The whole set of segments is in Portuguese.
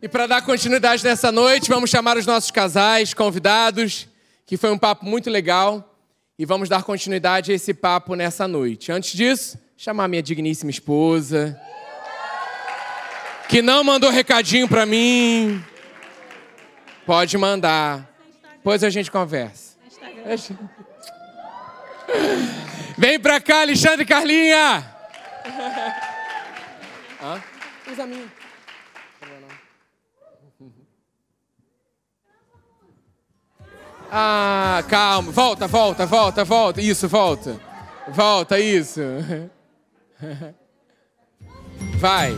E para dar continuidade nessa noite, vamos chamar os nossos casais, convidados, que foi um papo muito legal. E vamos dar continuidade a esse papo nessa noite. Antes disso, chamar minha digníssima esposa, que não mandou recadinho para mim. Pode mandar. Depois a gente conversa. Vem pra cá, Alexandre Carlinha! Hã? Usa a minha. Ah, calma. Volta, volta, volta, volta. Isso, volta. Volta, isso. Vai.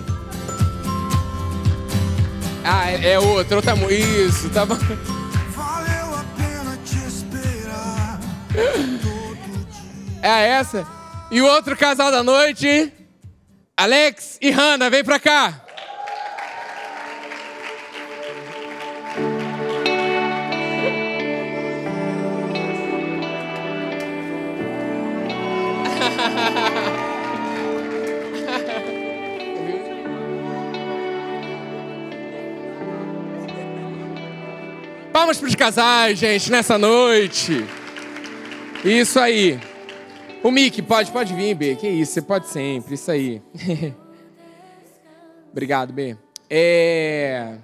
Ah, é, é outro, outra Isso, tá bom. Valeu a pena te esperar. É essa? E o outro casal da noite, Alex e Hannah, vem pra cá. Palmas para os casais, gente, nessa noite. Isso aí. O Mickey, pode, pode vir, B. Que isso, você pode sempre. Isso aí. Obrigado, B. É...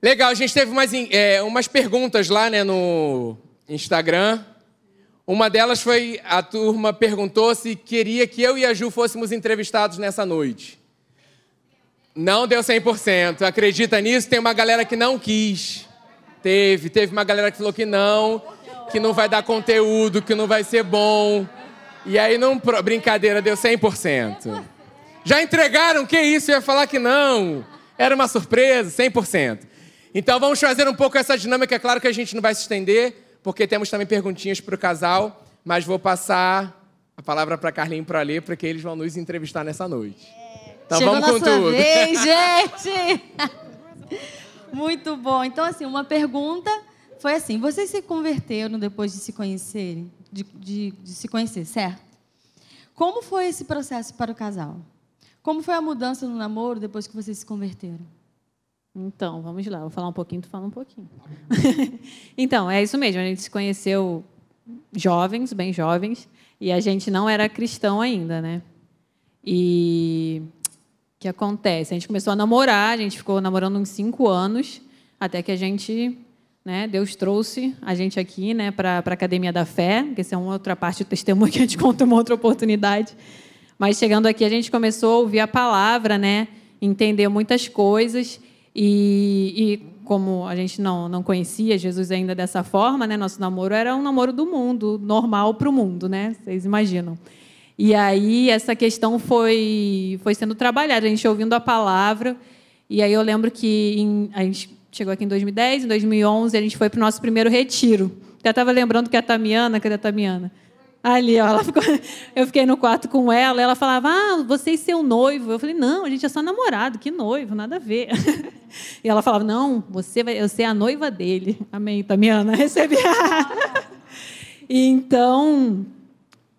Legal, a gente teve umas, é, umas perguntas lá né, no Instagram. Uma delas foi: a turma perguntou se queria que eu e a Ju fôssemos entrevistados nessa noite. Não deu 100%. Acredita nisso? Tem uma galera que não quis. Teve. Teve uma galera que falou que não, que não vai dar conteúdo, que não vai ser bom. E aí, não, brincadeira, deu 100%. Já entregaram? Que isso? Eu ia falar que não. Era uma surpresa, 100%. Então vamos fazer um pouco essa dinâmica. É claro que a gente não vai se estender porque temos também perguntinhas para o casal, mas vou passar a palavra para Carlinhos e para Alê, porque eles vão nos entrevistar nessa noite. Então Chegou vamos com tudo. Vez, gente! Muito bom. Então, assim, uma pergunta foi assim: vocês se converteram depois de se conhecerem? De, de, de se conhecer, certo? Como foi esse processo para o casal? Como foi a mudança no namoro depois que vocês se converteram? Então, vamos lá. Vou falar um pouquinho, tu fala um pouquinho. então, é isso mesmo. A gente se conheceu jovens, bem jovens, e a gente não era cristão ainda, né? E que acontece? A gente começou a namorar, a gente ficou namorando uns cinco anos, até que a gente, né, Deus trouxe a gente aqui, né, para a Academia da Fé, que essa é uma outra parte do testemunho que a gente conta uma outra oportunidade. Mas chegando aqui, a gente começou a ouvir a palavra, né, entender muitas coisas e, e, como a gente não, não conhecia Jesus ainda dessa forma, né, nosso namoro era um namoro do mundo, normal para o mundo, né? Vocês imaginam. E aí essa questão foi, foi sendo trabalhada, a gente ouvindo a palavra. E aí eu lembro que em, a gente chegou aqui em 2010, em 2011 a gente foi para o nosso primeiro retiro. Já estava lembrando que a Tamiana, cadê a Tamiana? Ali, ó, ela ficou, eu fiquei no quarto com ela, ela falava, ah, você e seu noivo. Eu falei, não, a gente é só namorado, que noivo, nada a ver. E ela falava, não, você vai, eu ser a noiva dele. Amém, Tamiana, recebi. então,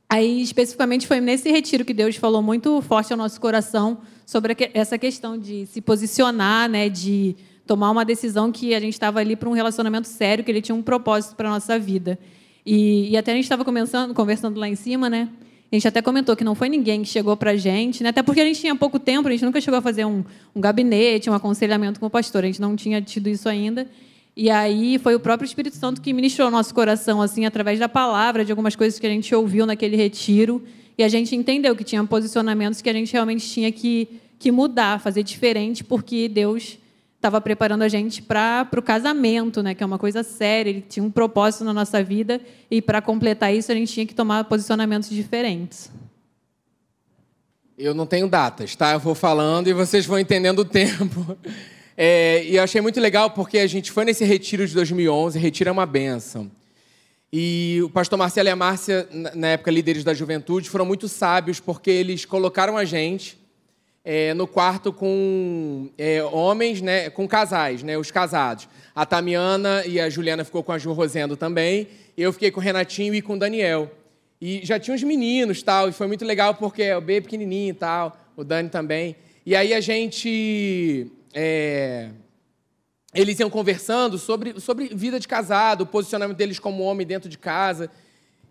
aí especificamente foi nesse retiro que Deus falou muito forte ao nosso coração sobre essa questão de se posicionar, né, de tomar uma decisão que a gente estava ali para um relacionamento sério, que ele tinha um propósito para a nossa vida. E, e até a gente estava conversando lá em cima, né? A gente até comentou que não foi ninguém que chegou para a gente, né? até porque a gente tinha pouco tempo, a gente nunca chegou a fazer um, um gabinete, um aconselhamento com o pastor, a gente não tinha tido isso ainda. E aí foi o próprio Espírito Santo que ministrou nosso coração, assim, através da palavra, de algumas coisas que a gente ouviu naquele retiro. E a gente entendeu que tinha posicionamentos que a gente realmente tinha que, que mudar, fazer diferente, porque Deus estava preparando a gente para o casamento, né, que é uma coisa séria, ele tinha um propósito na nossa vida e para completar isso a gente tinha que tomar posicionamentos diferentes. Eu não tenho datas, tá? Eu vou falando e vocês vão entendendo o tempo. É, e eu achei muito legal porque a gente foi nesse retiro de 2011, retiro é uma benção. E o pastor Marcelo e a Márcia, na época líderes da juventude, foram muito sábios porque eles colocaram a gente é, no quarto com é, homens, né, com casais, né, os casados. A Tamiana e a Juliana ficou com a Ju Rosendo também. Eu fiquei com o Renatinho e com o Daniel. E já tinha uns meninos tal, e foi muito legal porque o B é pequenininho e tal, o Dani também. E aí a gente. É, eles iam conversando sobre, sobre vida de casado, o posicionamento deles como homem dentro de casa.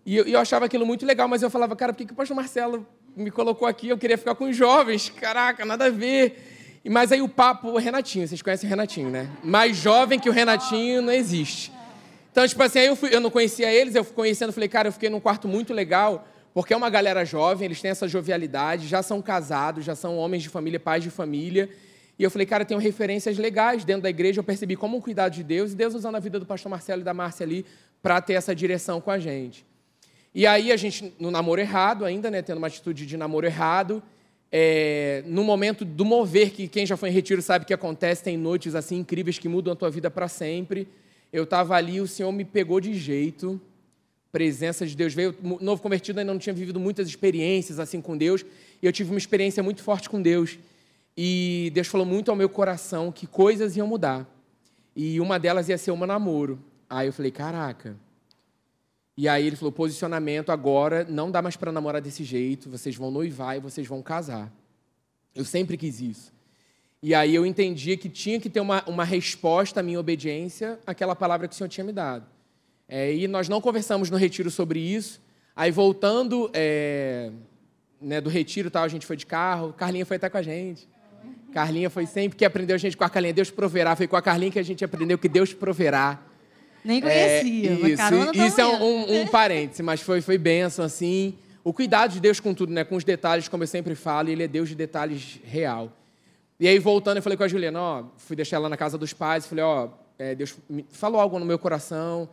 E eu, eu achava aquilo muito legal, mas eu falava, cara, por que, que o pastor Marcelo me colocou aqui? Eu queria ficar com os jovens. Caraca, nada a ver. Mas aí o papo, o Renatinho, vocês conhecem o Renatinho, né? Mais jovem que o Renatinho não existe. Então, tipo assim, aí eu, fui, eu não conhecia eles, eu fui conhecendo, falei, cara, eu fiquei num quarto muito legal, porque é uma galera jovem, eles têm essa jovialidade, já são casados, já são homens de família, pais de família. E eu falei, cara, tenho referências legais dentro da igreja. Eu percebi como cuidado de Deus e Deus usando a vida do pastor Marcelo e da Márcia ali para ter essa direção com a gente. E aí a gente, no namoro errado ainda, né, tendo uma atitude de namoro errado, é, no momento do mover, que quem já foi em retiro sabe que acontece, tem noites assim incríveis que mudam a tua vida para sempre. Eu estava ali, o Senhor me pegou de jeito, presença de Deus veio. Novo convertido ainda não tinha vivido muitas experiências assim com Deus, e eu tive uma experiência muito forte com Deus. E Deus falou muito ao meu coração que coisas iam mudar. E uma delas ia ser um namoro. Aí eu falei, caraca. E aí ele falou, posicionamento agora, não dá mais para namorar desse jeito, vocês vão noivar e vocês vão casar. Eu sempre quis isso. E aí eu entendi que tinha que ter uma, uma resposta à minha obediência àquela palavra que o Senhor tinha me dado. É, e nós não conversamos no retiro sobre isso. Aí voltando é, né, do retiro, tal, a gente foi de carro, Carlinha foi até com a gente. Carlinha foi sempre que aprendeu a gente com a Carlinha, Deus proverá. Foi com a Carlinha que a gente aprendeu que Deus proverá. Nem conhecia, é, isso, isso é um, um, parêntese, mas foi, foi bênção, assim. O cuidado de Deus com tudo, né? Com os detalhes, como eu sempre falo, ele é Deus de detalhes real. E aí, voltando, eu falei com a Juliana, ó, fui deixar ela na casa dos pais, falei, ó, é, Deus falou algo no meu coração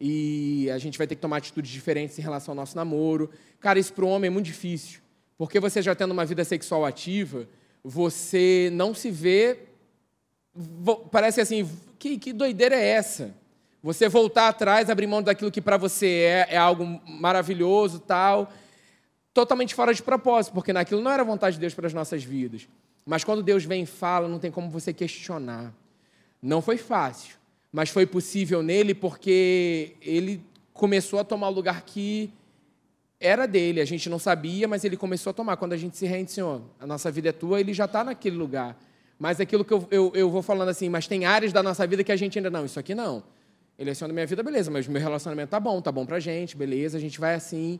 e a gente vai ter que tomar atitudes diferentes em relação ao nosso namoro. Cara, isso para o homem é muito difícil, porque você já tendo uma vida sexual ativa, você não se vê. Parece assim, que, que doideira é essa? Você voltar atrás, abrir mão daquilo que para você é, é algo maravilhoso, tal, totalmente fora de propósito, porque naquilo não era vontade de Deus para as nossas vidas. Mas quando Deus vem e fala, não tem como você questionar. Não foi fácil, mas foi possível nele porque ele começou a tomar o lugar que era dele, a gente não sabia, mas ele começou a tomar. Quando a gente se rende, Senhor, a nossa vida é tua, ele já está naquele lugar. Mas aquilo que eu, eu, eu, vou falando assim, mas tem áreas da nossa vida que a gente ainda não, isso aqui não. Ele é Senhor da minha vida, beleza, mas o meu relacionamento tá bom, tá bom pra gente, beleza, a gente vai assim.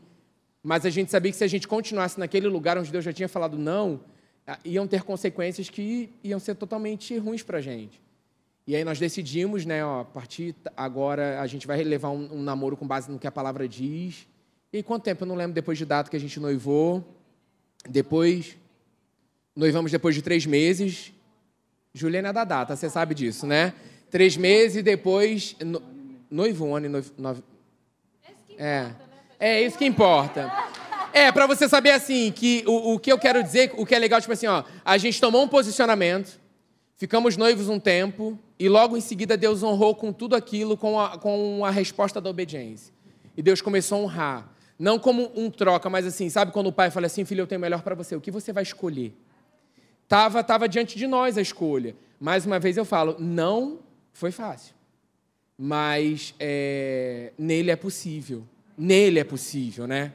Mas a gente sabia que se a gente continuasse naquele lugar onde Deus já tinha falado não, iam ter consequências que iam ser totalmente ruins pra gente. E aí nós decidimos, né, ó, a partir agora a gente vai levar um, um namoro com base no que a palavra diz e quanto tempo? Eu não lembro depois de data que a gente noivou. Depois. Noivamos depois de três meses. Juliana é da data, você sabe disso, né? Três meses depois. No, noivo um ano e noivo. Nove, é. É isso que importa. É, para você saber assim, que o, o que eu quero dizer, o que é legal, tipo assim, ó, a gente tomou um posicionamento, ficamos noivos um tempo, e logo em seguida Deus honrou com tudo aquilo, com a, com a resposta da obediência. E Deus começou a honrar. Não como um troca, mas assim, sabe quando o pai fala assim, filho, eu tenho melhor para você, o que você vai escolher? Tava, tava diante de nós a escolha. Mais uma vez eu falo, não foi fácil. Mas é, nele é possível. Nele é possível, né?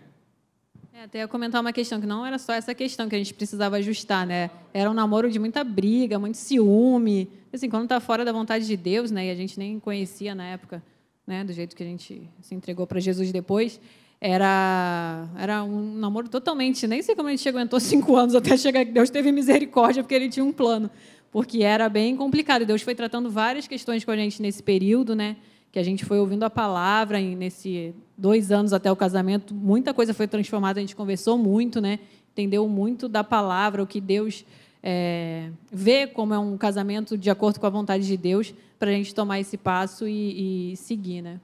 É, até ia comentar uma questão, que não era só essa questão que a gente precisava ajustar, né? Era um namoro de muita briga, muito ciúme. Assim, quando está fora da vontade de Deus, né? E a gente nem conhecia na época, né? Do jeito que a gente se entregou para Jesus depois era, era um namoro totalmente. Nem sei como a gente aguentou cinco anos até chegar. Deus teve misericórdia porque ele tinha um plano. Porque era bem complicado. Deus foi tratando várias questões com a gente nesse período, né? Que a gente foi ouvindo a palavra e nesse dois anos até o casamento, muita coisa foi transformada. A gente conversou muito, né? Entendeu muito da palavra, o que Deus é, vê como é um casamento de acordo com a vontade de Deus, para a gente tomar esse passo e, e seguir, né?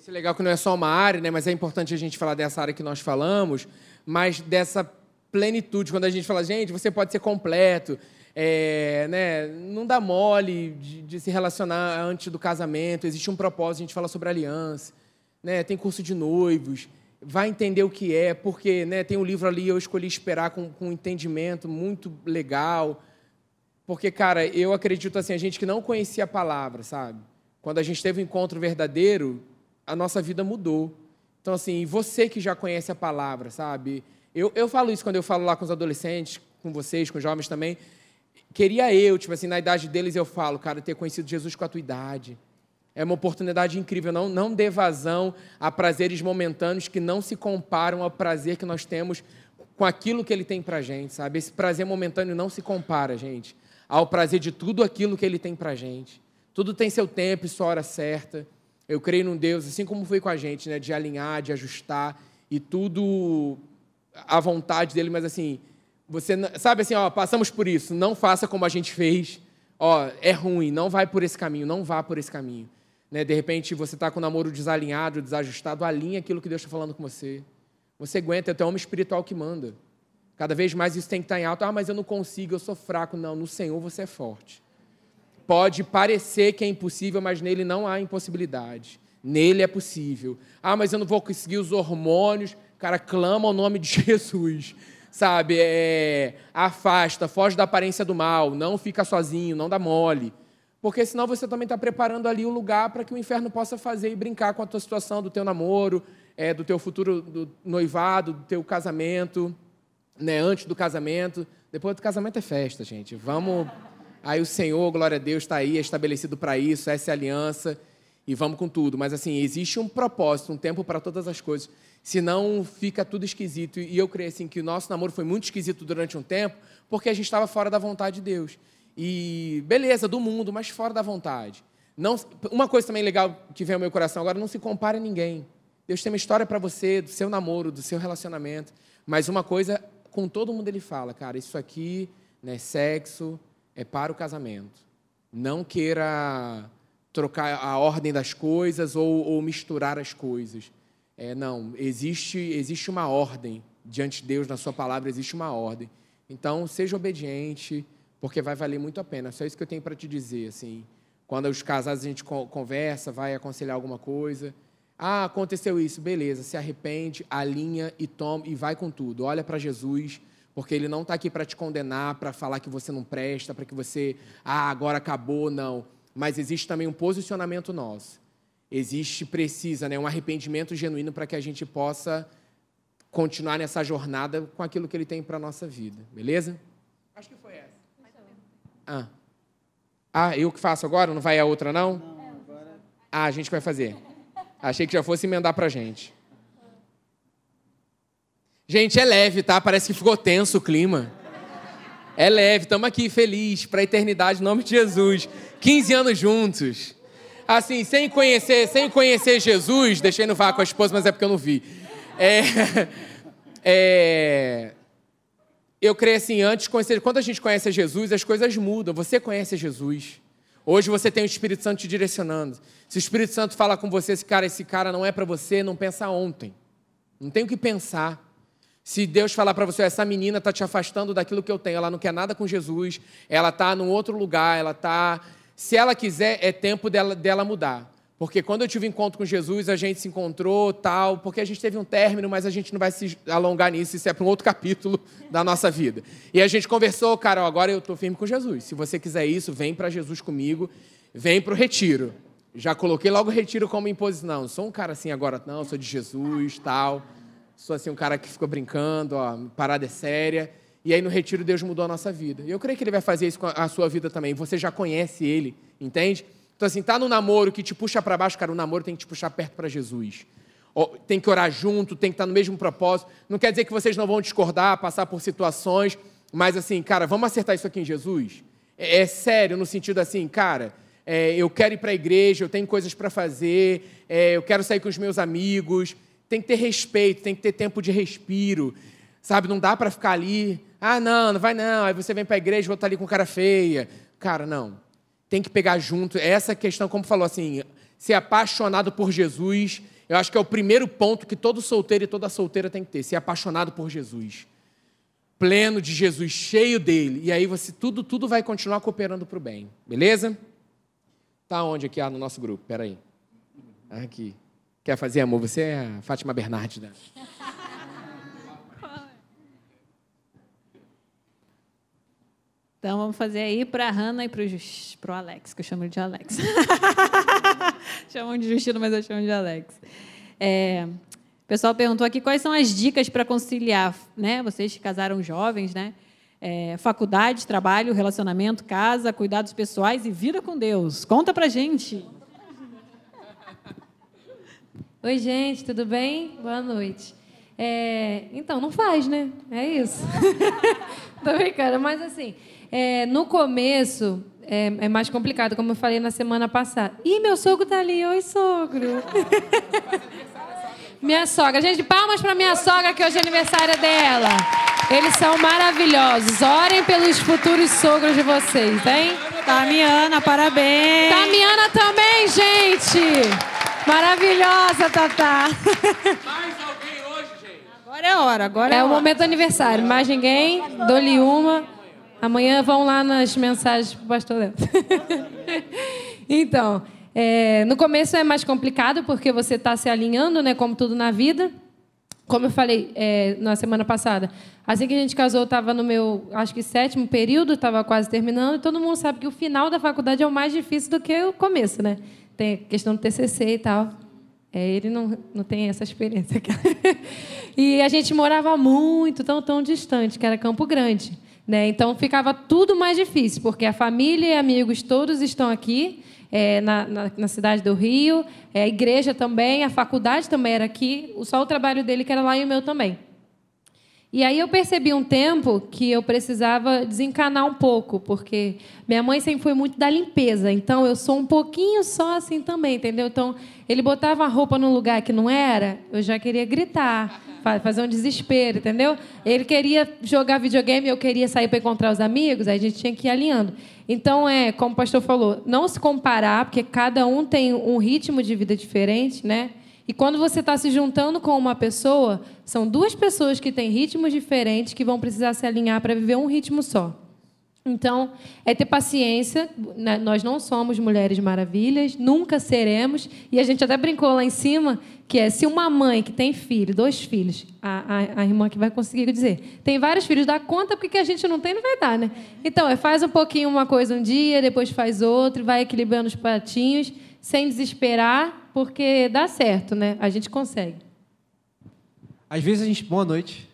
Isso é legal que não é só uma área, né? mas é importante a gente falar dessa área que nós falamos, mas dessa plenitude, quando a gente fala, gente, você pode ser completo, é, né? não dá mole de, de, se relacionar antes do casamento, existe um propósito, a gente fala sobre aliança, né? tem curso de noivos, vai entender o que é, porque né, tem um livro ali, eu escolhi esperar com, com um entendimento muito legal, porque, cara, eu acredito assim, a gente que não conhecia a palavra, sabe? Quando a gente teve um encontro verdadeiro, a nossa vida mudou. Então, assim, você que já conhece a palavra, sabe? Eu, eu falo isso quando eu falo lá com os adolescentes, com vocês, com os jovens também. Queria eu, tipo assim, na idade deles eu falo, cara, ter conhecido Jesus com a tua idade. É uma oportunidade incrível. Não, não dê vazão a prazeres momentâneos que não se comparam ao prazer que nós temos com aquilo que Ele tem para gente, sabe? Esse prazer momentâneo não se compara, gente, ao prazer de tudo aquilo que Ele tem para gente. Tudo tem seu tempo e sua hora certa. Eu creio num Deus, assim como foi com a gente, né? De alinhar, de ajustar e tudo à vontade dele, mas assim, você sabe assim, ó, passamos por isso, não faça como a gente fez. Ó, é ruim, não vai por esse caminho, não vá por esse caminho. Né? De repente você está com o namoro desalinhado, desajustado, alinha aquilo que Deus está falando com você. Você aguenta, é o homem espiritual que manda. Cada vez mais isso tem que estar tá em alto. Ah, mas eu não consigo, eu sou fraco. Não, no Senhor você é forte. Pode parecer que é impossível, mas nele não há impossibilidade. Nele é possível. Ah, mas eu não vou conseguir os hormônios. Cara, clama o nome de Jesus. Sabe? É, afasta, foge da aparência do mal. Não fica sozinho, não dá mole. Porque senão você também está preparando ali o lugar para que o inferno possa fazer e brincar com a tua situação, do teu namoro, é, do teu futuro do noivado, do teu casamento, né, antes do casamento. Depois do casamento é festa, gente. Vamos. Aí o Senhor, glória a Deus, está aí, é estabelecido para isso, essa é a aliança e vamos com tudo. Mas assim, existe um propósito, um tempo para todas as coisas. Senão fica tudo esquisito. E eu creio assim que o nosso namoro foi muito esquisito durante um tempo, porque a gente estava fora da vontade de Deus. E beleza, do mundo, mas fora da vontade. Não, uma coisa também legal que vem ao meu coração agora, não se compare a ninguém. Deus tem uma história para você, do seu namoro, do seu relacionamento. Mas uma coisa, com todo mundo ele fala, cara, isso aqui, né, sexo, é para o casamento. Não queira trocar a ordem das coisas ou, ou misturar as coisas. É, não, existe, existe uma ordem diante de Deus, na sua palavra existe uma ordem. Então, seja obediente, porque vai valer muito a pena. Só isso que eu tenho para te dizer, assim. Quando os casados a gente conversa, vai aconselhar alguma coisa. Ah, aconteceu isso, beleza. Se arrepende, alinha e toma e vai com tudo. Olha para Jesus, porque Ele não está aqui para te condenar, para falar que você não presta, para que você, ah, agora acabou, não. Mas existe também um posicionamento nosso. Existe, precisa, né, um arrependimento genuíno para que a gente possa continuar nessa jornada com aquilo que Ele tem para a nossa vida. Beleza? Acho que foi essa. Ah. ah, eu que faço agora? Não vai a outra, não? Não, agora... Ah, a gente vai fazer. Achei que já fosse emendar pra gente. Gente, é leve, tá? Parece que ficou tenso o clima. É leve, estamos aqui feliz para a eternidade, em nome de Jesus. 15 anos juntos. Assim, sem conhecer, sem conhecer Jesus, deixei no vácuo a esposa, mas é porque eu não vi. É, é, eu creio assim, antes de conhecer, quando a gente conhece Jesus, as coisas mudam. Você conhece Jesus. Hoje você tem o Espírito Santo te direcionando. Se o Espírito Santo fala com você, esse cara, esse cara não é para você, não pensa ontem. Não tem o que pensar. Se Deus falar para você, essa menina está te afastando daquilo que eu tenho, ela não quer nada com Jesus, ela está num outro lugar, ela está. Se ela quiser, é tempo dela, dela mudar. Porque quando eu tive encontro com Jesus, a gente se encontrou, tal, porque a gente teve um término, mas a gente não vai se alongar nisso, isso é para um outro capítulo da nossa vida. E a gente conversou, cara, agora eu estou firme com Jesus. Se você quiser isso, vem para Jesus comigo, vem para o retiro. Já coloquei logo o retiro como imposição. Não, sou um cara assim agora, não, sou de Jesus, tal. Sou assim um cara que ficou brincando, ó, parada é séria. E aí no retiro Deus mudou a nossa vida. E eu creio que ele vai fazer isso com a sua vida também. Você já conhece ele, entende? Então, assim, tá no namoro que te puxa para baixo, cara, o namoro tem que te puxar perto para Jesus. Tem que orar junto, tem que estar tá no mesmo propósito. Não quer dizer que vocês não vão discordar, passar por situações, mas assim, cara, vamos acertar isso aqui em Jesus? É, é sério, no sentido assim, cara, é, eu quero ir para a igreja, eu tenho coisas para fazer, é, eu quero sair com os meus amigos. Tem que ter respeito, tem que ter tempo de respiro, sabe? Não dá para ficar ali, ah, não, não vai não, aí você vem para a igreja vou estar ali com cara feia. Cara, não tem que pegar junto. Essa questão, como falou assim, ser apaixonado por Jesus, eu acho que é o primeiro ponto que todo solteiro e toda solteira tem que ter, ser apaixonado por Jesus. Pleno de Jesus, cheio dele. E aí você tudo, tudo vai continuar cooperando para o bem. Beleza? Tá onde aqui ah, no nosso grupo? Peraí. Aqui. Quer fazer amor? Você é a Fátima Bernardes, né? Então vamos fazer aí para a Hanna e para o Alex, que eu chamo de Alex. Chamam de Justino, mas eu chamo de Alex. É, o pessoal perguntou aqui quais são as dicas para conciliar, né? Vocês que casaram jovens, né? É, faculdade, trabalho, relacionamento, casa, cuidados pessoais e vida com Deus. Conta pra gente. Oi, gente, tudo bem? Boa noite. É, então, não faz, né? É isso. Tô brincando, mas assim, é, no começo é, é, mais complicado, como eu falei na semana passada. Ih, meu sogro tá ali. Oi, sogro. minha sogra. Gente, palmas para minha sogra, que hoje é aniversário dela. Eles são maravilhosos. Orem pelos futuros sogros de vocês, hein? Tamiana, parabéns. Tamiana também, gente. Maravilhosa, Tatá. Mais alguém hoje, gente? Agora é hora, agora é, é o momento do aniversário. Mais ninguém? Dou-lhe uma. Amanhã vão lá nas mensagens pro pastor Léo. então, é, no começo é mais complicado porque você está se alinhando, né, como tudo na vida. Como eu falei é, na semana passada, assim que a gente casou, estava no meu, acho que sétimo período, estava quase terminando, e todo mundo sabe que o final da faculdade é o mais difícil do que o começo, né? Tem questão do TCC e tal. É, ele não, não tem essa experiência. e a gente morava muito, tão, tão distante, que era Campo Grande. Né? Então ficava tudo mais difícil, porque a família e amigos todos estão aqui, é, na, na, na, cidade do Rio, é, a igreja também, a faculdade também era aqui, só o trabalho dele que era lá e o meu também. E aí eu percebi um tempo que eu precisava desencanar um pouco, porque minha mãe sempre foi muito da limpeza, então eu sou um pouquinho só assim também, entendeu? Então, ele botava a roupa num lugar que não era, eu já queria gritar, fazer um desespero, entendeu? Ele queria jogar videogame, eu queria sair para encontrar os amigos, aí a gente tinha que ir alinhando. Então, é, como o pastor falou, não se comparar, porque cada um tem um ritmo de vida diferente, né? E quando você está se juntando com uma pessoa, são duas pessoas que têm ritmos diferentes que vão precisar se alinhar para viver um ritmo só. Então, é ter paciência. Né? Nós não somos mulheres maravilhas, nunca seremos. E a gente até brincou lá em cima que é se uma mãe que tem filho, dois filhos, a, a, a irmã que vai conseguir dizer, tem vários filhos, dá conta porque a gente não tem, não vai dar, né? Então, é, faz um pouquinho uma coisa um dia, depois faz outra, vai equilibrando os pratinhos, sem desesperar porque dá certo, né? A gente consegue. Às vezes a gente. Boa noite.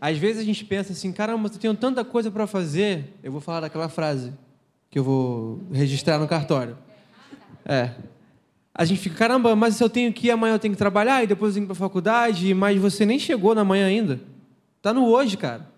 Às vezes a gente pensa assim, caramba, eu tenho tanta coisa para fazer. Eu vou falar daquela frase que eu vou registrar no cartório. É. A gente fica, caramba, mas se eu tenho que ir amanhã eu tenho que trabalhar e depois eu tenho que ir para faculdade, mas você nem chegou na manhã ainda. Tá no hoje, cara.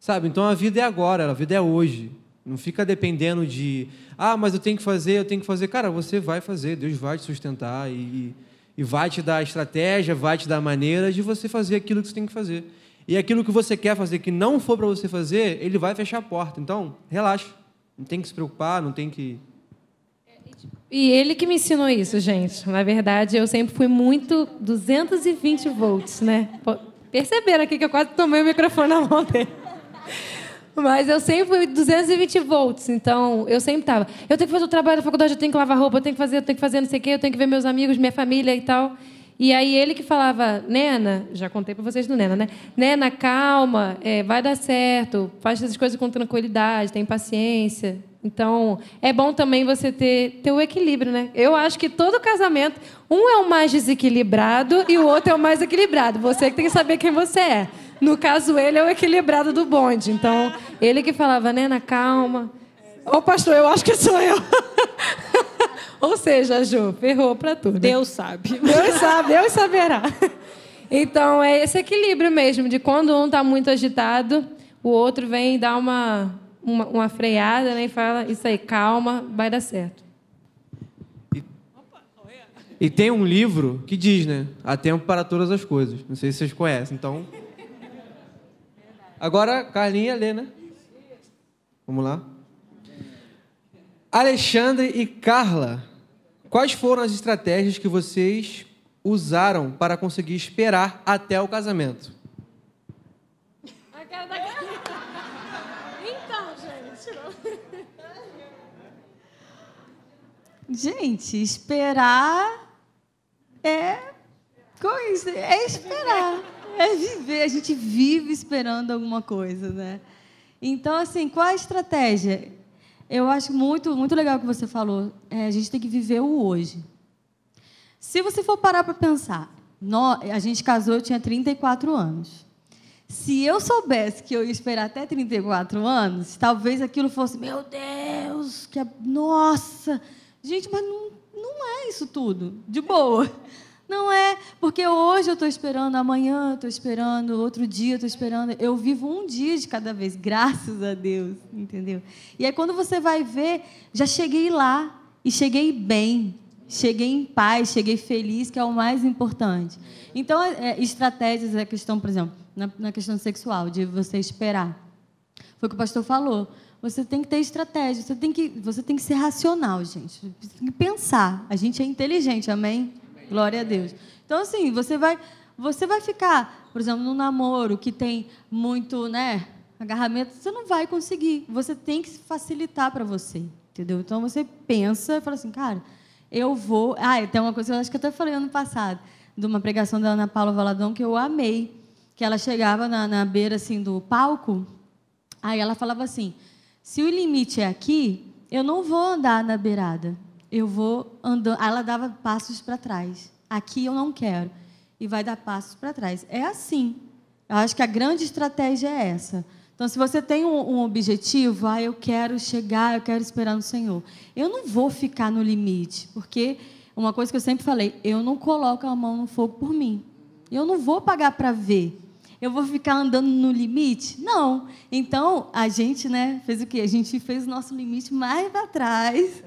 Sabe? Então a vida é agora, a vida é hoje. Não fica dependendo de, ah, mas eu tenho que fazer, eu tenho que fazer. Cara, você vai fazer, Deus vai te sustentar e, e vai te dar estratégia, vai te dar maneiras de você fazer aquilo que você tem que fazer. E aquilo que você quer fazer que não for para você fazer, ele vai fechar a porta. Então, relaxa. Não tem que se preocupar, não tem que. E ele que me ensinou isso, gente. Na verdade, eu sempre fui muito 220 volts, né? Perceberam aqui que eu quase tomei o microfone na mão dele. Mas eu sempre fui 220 volts, então eu sempre estava. Eu tenho que fazer o trabalho da faculdade, eu tenho que lavar roupa, eu tenho que fazer, eu tenho que fazer não sei o quê, eu tenho que ver meus amigos, minha família e tal. E aí ele que falava, Nena, já contei para vocês do Nena, né? Nena, calma, é, vai dar certo, faz essas coisas com tranquilidade, tem paciência. Então, é bom também você ter, ter o equilíbrio, né? Eu acho que todo casamento, um é o mais desequilibrado e o outro é o mais equilibrado. Você que tem que saber quem você é. No caso, ele é o equilibrado do bonde. Então, ele que falava, Nena, calma. Ô, pastor, eu acho que sou eu. Ou seja, Ju, ferrou para tudo. Deus sabe. Deus sabe, Deus saberá. Então, é esse equilíbrio mesmo, de quando um está muito agitado, o outro vem e dá uma, uma, uma freada né, e fala, isso aí, calma, vai dar certo. E, e tem um livro que diz, né? Há tempo para todas as coisas. Não sei se vocês conhecem, então Agora, Carlinha lê, né? Vamos lá. Alexandre e Carla, quais foram as estratégias que vocês usaram para conseguir esperar até o casamento? Então, gente. Gente, esperar é coisa, é esperar é viver, a gente vive esperando alguma coisa, né? Então, assim, qual a estratégia? Eu acho muito, muito legal o que você falou. É, a gente tem que viver o hoje. Se você for parar para pensar, a gente casou, eu tinha 34 anos. Se eu soubesse que eu ia esperar até 34 anos, talvez aquilo fosse, meu Deus, que a... nossa. Gente, mas não, não é isso tudo, de boa. Não é, porque hoje eu estou esperando, amanhã eu estou esperando, outro dia eu estou esperando. Eu vivo um dia de cada vez, graças a Deus, entendeu? E aí quando você vai ver, já cheguei lá e cheguei bem, cheguei em paz, cheguei feliz, que é o mais importante. Então, é, é estratégias é a questão, por exemplo, na, na questão sexual, de você esperar. Foi o que o pastor falou. Você tem que ter estratégia, você tem que, você tem que ser racional, gente. Você tem que pensar. A gente é inteligente, amém? Glória a Deus. Então, assim, você vai, você vai ficar, por exemplo, num namoro que tem muito, né, agarramento, você não vai conseguir. Você tem que facilitar para você, entendeu? Então, você pensa e fala assim, cara, eu vou... Ah, tem uma coisa, eu acho que eu até falei ano passado, de uma pregação da Ana Paula Valadão que eu amei, que ela chegava na, na beira, assim, do palco, aí ela falava assim, se o limite é aqui, eu não vou andar na beirada, eu vou andando. Ela dava passos para trás. Aqui eu não quero. E vai dar passos para trás. É assim. Eu acho que a grande estratégia é essa. Então, se você tem um, um, objetivo, ah, eu quero chegar, eu quero esperar no Senhor. Eu não vou ficar no limite, porque uma coisa que eu sempre falei, eu não coloco a mão no fogo por mim. Eu não vou pagar para ver. Eu vou ficar andando no limite? Não. Então, a gente né, fez o quê? A gente fez o nosso limite mais para trás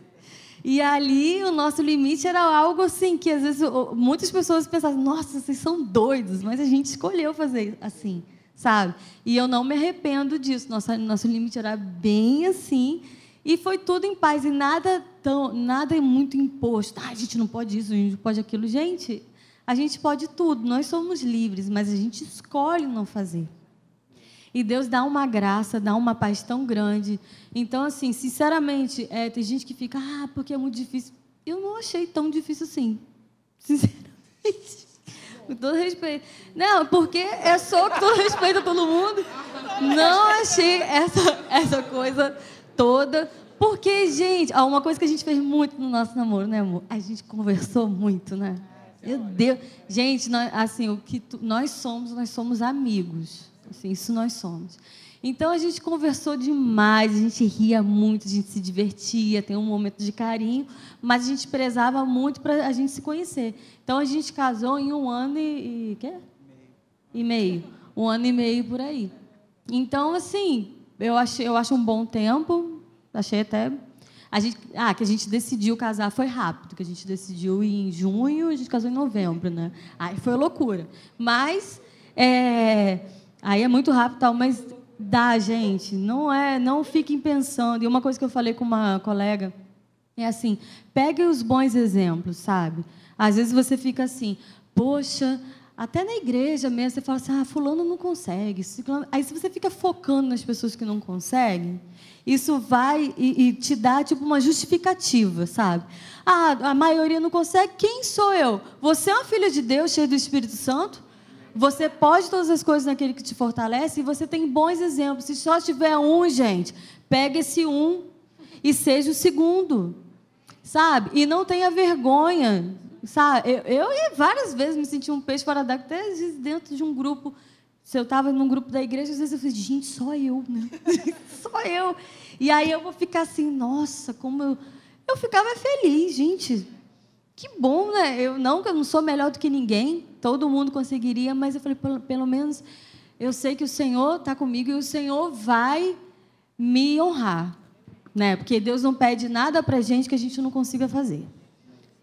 e ali o nosso limite era algo assim que às vezes muitas pessoas pensavam, nossa, vocês são doidos, mas a gente escolheu fazer assim, sabe? E eu não me arrependo disso. Nosso, nosso limite era bem assim. E foi tudo em paz e nada tão, nada é muito imposto. Ah, a gente não pode isso, a gente não pode aquilo. Gente, a gente pode tudo. Nós somos livres, mas a gente escolhe não fazer. E Deus dá uma graça, dá uma paz tão grande. Então, assim, sinceramente, é, tem gente que fica, ah, porque é muito difícil. Eu não achei tão difícil assim. Sinceramente. Com todo respeito. Não, porque é só com todo respeito a todo mundo. Não achei essa, essa coisa toda. Porque, gente, ó, uma coisa que a gente fez muito no nosso namoro, né, amor? A gente conversou muito, né? Meu Deus. Gente, nós, assim, o que tu, nós somos, nós somos amigos. Assim, isso nós somos. Então a gente conversou demais, a gente ria muito, a gente se divertia, tem um momento de carinho, mas a gente prezava muito para a gente se conhecer. Então a gente casou em um ano e, e quê? E meio, um ano e meio por aí. Então assim, eu achei, eu acho um bom tempo, achei até a gente, ah, que a gente decidiu casar foi rápido, que a gente decidiu em junho, a gente casou em novembro, né? Aí foi loucura. Mas é, Aí é muito rápido, tal, mas dá, gente. Não é, não fiquem pensando. E uma coisa que eu falei com uma colega é assim: pegue os bons exemplos, sabe? Às vezes você fica assim, poxa, até na igreja mesmo, você fala assim, ah, fulano não consegue. Aí se você fica focando nas pessoas que não conseguem, isso vai e, e, te dá tipo uma justificativa, sabe? Ah, a maioria não consegue, quem sou eu? Você é uma filha de Deus, cheia do Espírito Santo? Você pode todas as coisas naquele que te fortalece e você tem bons exemplos. Se só tiver um, gente, pega esse um e seja o segundo. Sabe? E não tenha vergonha. Sabe? Eu, eu várias vezes me senti um peixe fora d'água, até dentro de um grupo. Se eu estava num grupo da igreja, às vezes eu falei, gente, só eu, né? só eu. E aí eu vou ficar assim, nossa, como eu. Eu ficava feliz, gente. Que bom, né? Eu não, eu não sou melhor do que ninguém todo mundo conseguiria, mas eu falei, pelo, pelo menos eu sei que o Senhor está comigo e o Senhor vai me honrar. Né? Porque Deus não pede nada para a gente que a gente não consiga fazer.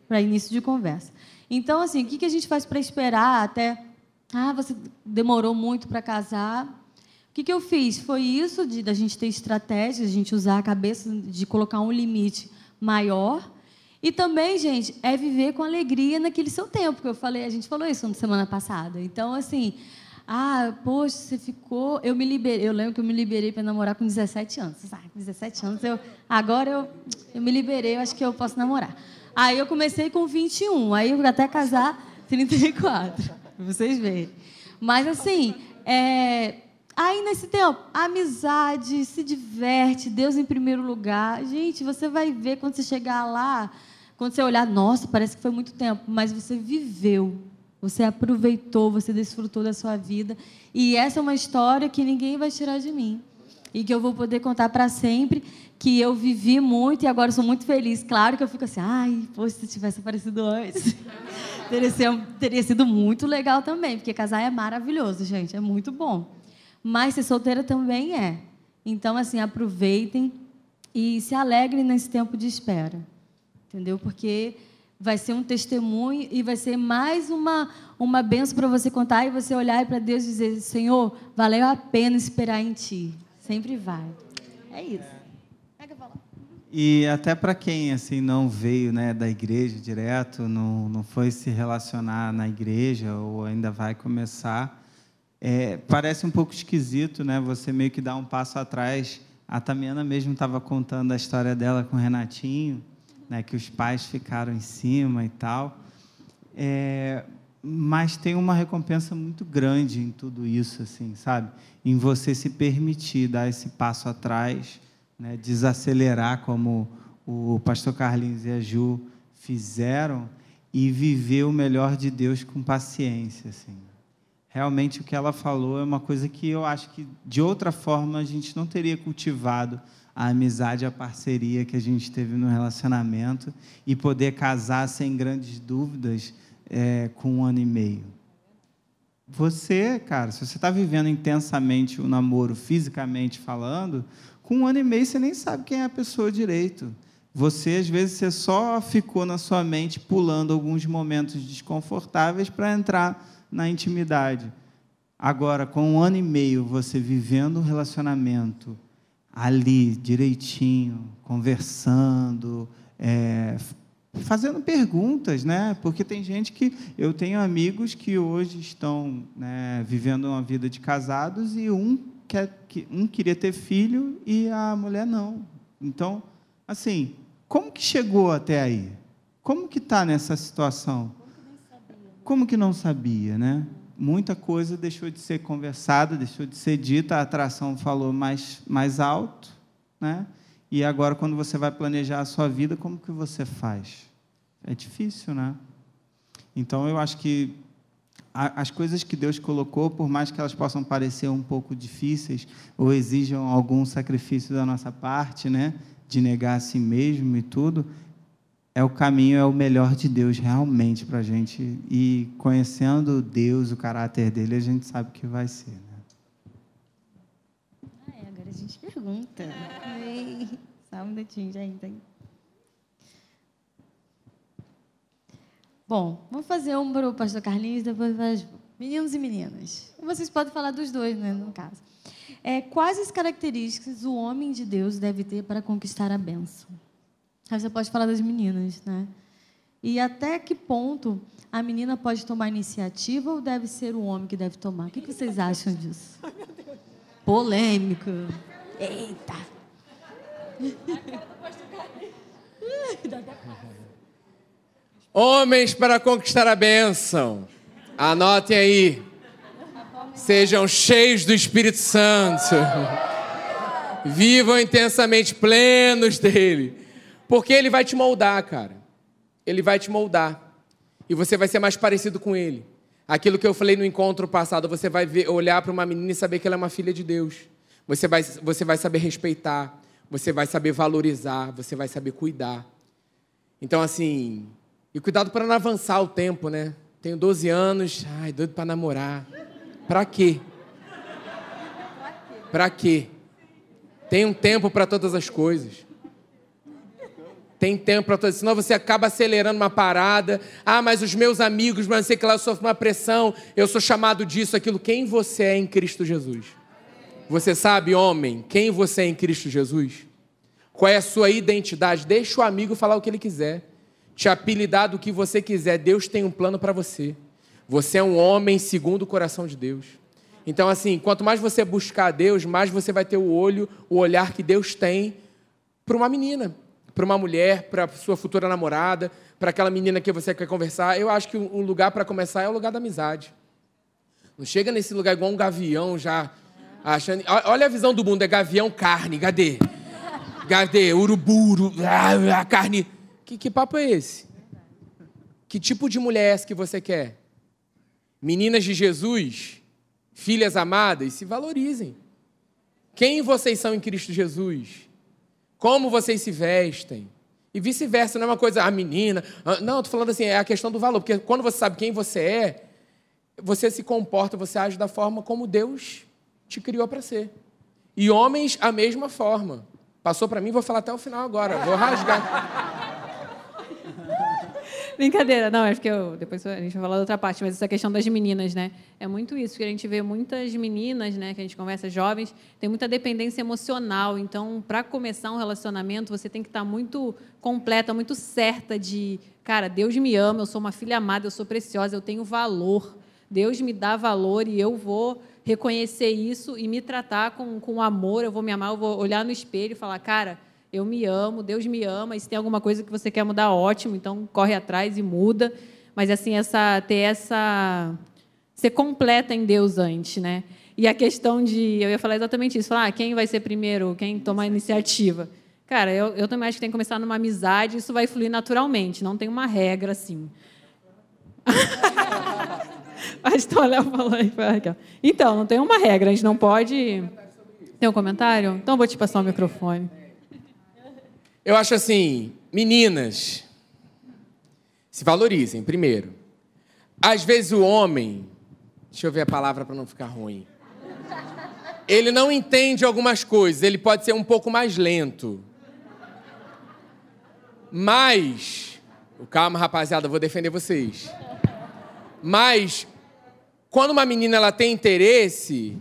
Para início de conversa. Então, assim, o que, que a gente faz para esperar até. Ah, você demorou muito para casar. O que, que eu fiz? Foi isso de da gente ter estratégia, a gente usar a cabeça de colocar um limite maior e também, gente, é viver com alegria naquele seu tempo, que eu falei, a gente falou isso na semana passada. Então, assim, ah, poxa, você ficou. Eu me liberei, eu lembro que eu me liberei para namorar com 17 anos. Ah, com 17 anos, eu, agora eu, eu me liberei, eu acho que eu posso namorar. Aí eu comecei com 21, aí eu até casar 34, para vocês verem. Mas, assim, é, aí nesse tempo, amizade, se diverte, Deus em primeiro lugar. Gente, você vai ver quando você chegar lá quando você olhar, nossa, parece que foi muito tempo, mas você viveu. Você aproveitou, você desfrutou da sua vida. E essa é uma história que ninguém vai tirar de mim. E que eu vou poder contar para sempre. Que eu vivi muito e agora sou muito feliz. Claro que eu fico assim, ai, poxa, se tivesse aparecido antes. teria, sido, teria sido muito legal também. Porque casar é maravilhoso, gente. É muito bom. Mas ser solteira também é. Então, assim, aproveitem e se alegrem nesse tempo de espera. Entendeu? Porque vai ser um testemunho e vai ser mais uma, uma benção para você contar e você olhar para Deus e dizer: Senhor, valeu a pena esperar em Ti. Sempre vai. É isso. E até para quem assim não veio né, da igreja direto, não, não foi se relacionar na igreja ou ainda vai começar, é, parece um pouco esquisito, né? Você meio que dá um passo atrás. A Tamiana mesmo estava contando a história dela com o Renatinho né, que os pais ficaram em cima e tal. É, mas tem uma recompensa muito grande em tudo isso, assim, sabe? Em você se permitir dar esse passo atrás, né, desacelerar como o pastor Carlinhos e a Ju fizeram e viver o melhor de Deus com paciência, assim. Realmente o que ela falou é uma coisa que eu acho que de outra forma a gente não teria cultivado a amizade, a parceria que a gente teve no relacionamento e poder casar sem grandes dúvidas é, com um ano e meio. Você, cara, se você está vivendo intensamente o namoro, fisicamente falando, com um ano e meio você nem sabe quem é a pessoa direito. Você, às vezes, você só ficou na sua mente pulando alguns momentos desconfortáveis para entrar na intimidade. Agora, com um ano e meio, você vivendo um relacionamento, ali direitinho, conversando, é, fazendo perguntas, né? Porque tem gente que eu tenho amigos que hoje estão né, vivendo uma vida de casados e um quer um queria ter filho e a mulher não. Então, assim, como que chegou até aí? Como que está nessa situação? Como que não sabia, né? Muita coisa deixou de ser conversada, deixou de ser dita, a atração falou mais, mais alto, né? E agora, quando você vai planejar a sua vida, como que você faz? É difícil, né? Então, eu acho que as coisas que Deus colocou, por mais que elas possam parecer um pouco difíceis ou exijam algum sacrifício da nossa parte, né? De negar a si mesmo e tudo, é o caminho, é o melhor de Deus realmente para a gente. E conhecendo Deus, o caráter dele, a gente sabe o que vai ser. Né? Ah, é, agora a gente pergunta. Só um minutinho, gente. Bom, vamos fazer um para o pastor Carlinhos, depois para as meninos e meninas. Vocês podem falar dos dois, né, no caso. É, quais as características o homem de Deus deve ter para conquistar a bênção? Aí você pode falar das meninas, né? E até que ponto a menina pode tomar iniciativa ou deve ser o homem que deve tomar? O que vocês acham disso? Polêmico. Eita. Homens para conquistar a bênção. Anotem aí. Sejam cheios do Espírito Santo. Vivam intensamente plenos dele. Porque ele vai te moldar, cara. Ele vai te moldar. E você vai ser mais parecido com ele. Aquilo que eu falei no encontro passado, você vai ver, olhar para uma menina e saber que ela é uma filha de Deus. Você vai, você vai saber respeitar, você vai saber valorizar, você vai saber cuidar. Então, assim, e cuidado para não avançar o tempo, né? Tenho 12 anos, ai, doido para namorar. Para quê? Para quê? Tem um tempo para todas as coisas. Tem tempo para tudo, senão você acaba acelerando uma parada. Ah, mas os meus amigos, mas sei que lá eu sofro uma pressão, eu sou chamado disso, aquilo. Quem você é em Cristo Jesus? Você sabe, homem, quem você é em Cristo Jesus? Qual é a sua identidade? Deixa o amigo falar o que ele quiser. Te apelidar do que você quiser. Deus tem um plano para você. Você é um homem segundo o coração de Deus. Então, assim, quanto mais você buscar a Deus, mais você vai ter o olho, o olhar que Deus tem para uma menina para uma mulher, para sua futura namorada, para aquela menina que você quer conversar. Eu acho que um lugar para começar é o lugar da amizade. Não chega nesse lugar igual um gavião já achando. Olha a visão do mundo, é gavião carne, cadê? Cadê? Urubu, a carne. Que, que papo é esse? Que tipo de mulher é essa que você quer? Meninas de Jesus, filhas amadas, se valorizem. Quem vocês são em Cristo Jesus? Como vocês se vestem? E vice-versa, não é uma coisa, a ah, menina. Ah, não, estou falando assim, é a questão do valor, porque quando você sabe quem você é, você se comporta, você age da forma como Deus te criou para ser. E homens, a mesma forma. Passou para mim, vou falar até o final agora, vou rasgar. Brincadeira, não, acho que eu, depois a gente vai falar da outra parte, mas essa questão das meninas, né? É muito isso, que a gente vê muitas meninas, né, que a gente conversa jovens, tem muita dependência emocional. Então, para começar um relacionamento, você tem que estar tá muito completa, muito certa de, cara, Deus me ama, eu sou uma filha amada, eu sou preciosa, eu tenho valor. Deus me dá valor e eu vou reconhecer isso e me tratar com, com amor, eu vou me amar, eu vou olhar no espelho e falar, cara, eu me amo, Deus me ama, e se tem alguma coisa que você quer mudar, ótimo, então corre atrás e muda. Mas assim, essa ter essa ser completa em Deus antes, né? E a questão de, eu ia falar exatamente isso, falar, ah, quem vai ser primeiro, quem tomar a iniciativa. Cara, eu, eu também acho que tem que começar numa amizade, isso vai fluir naturalmente, não tem uma regra assim. Pastor Léo falou aí, Então, não tem uma regra, a gente não pode. Tem um comentário? Então vou te passar o microfone. Eu acho assim, meninas, se valorizem, primeiro. Às vezes o homem, deixa eu ver a palavra para não ficar ruim. Ele não entende algumas coisas, ele pode ser um pouco mais lento. Mas, calma rapaziada, eu vou defender vocês. Mas, quando uma menina ela tem interesse,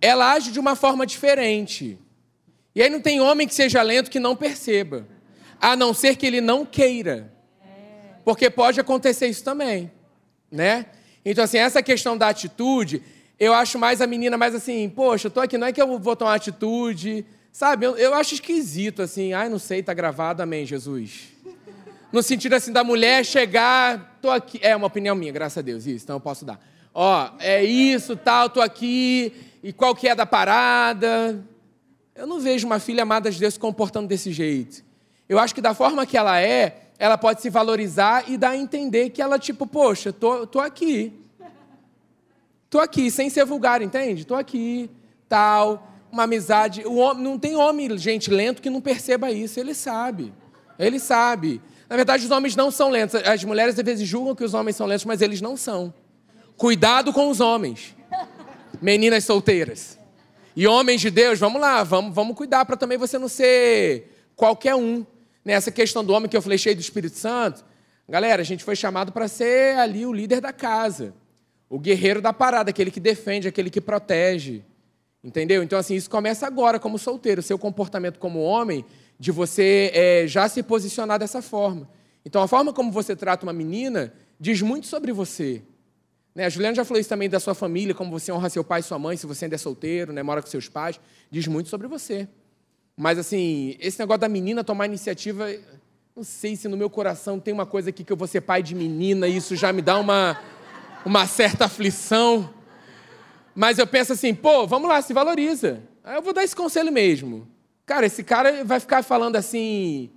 ela age de uma forma diferente. E aí não tem homem que seja lento que não perceba, a não ser que ele não queira. Porque pode acontecer isso também, né? Então assim, essa questão da atitude, eu acho mais a menina mais assim, poxa, eu tô aqui, não é que eu vou tomar atitude, sabe? Eu, eu acho esquisito assim, ai, não sei, tá gravado, amém, Jesus. No sentido assim da mulher chegar, tô aqui, é uma opinião minha, graças a Deus, isso, então eu posso dar. Ó, é isso, tal, tô aqui, e qual que é da parada? Eu não vejo uma filha amada de Deus se comportando desse jeito. Eu acho que da forma que ela é, ela pode se valorizar e dar a entender que ela, tipo, poxa, tô, tô aqui. Tô aqui, sem ser vulgar, entende? Tô aqui, tal, uma amizade. O não tem homem, gente, lento que não perceba isso. Ele sabe. Ele sabe. Na verdade, os homens não são lentos. As mulheres às vezes julgam que os homens são lentos, mas eles não são. Cuidado com os homens. Meninas solteiras. E homens de Deus, vamos lá, vamos, vamos cuidar para também você não ser qualquer um. Nessa questão do homem que eu falei cheio do Espírito Santo, galera, a gente foi chamado para ser ali o líder da casa, o guerreiro da parada, aquele que defende, aquele que protege. Entendeu? Então, assim, isso começa agora como solteiro, seu comportamento como homem, de você é, já se posicionar dessa forma. Então, a forma como você trata uma menina diz muito sobre você. Né? A Juliana já falou isso também da sua família, como você honra seu pai e sua mãe, se você ainda é solteiro, né? mora com seus pais. Diz muito sobre você. Mas, assim, esse negócio da menina tomar iniciativa, não sei se no meu coração tem uma coisa aqui que eu vou ser pai de menina, e isso já me dá uma, uma certa aflição. Mas eu penso assim, pô, vamos lá, se valoriza. Eu vou dar esse conselho mesmo. Cara, esse cara vai ficar falando assim,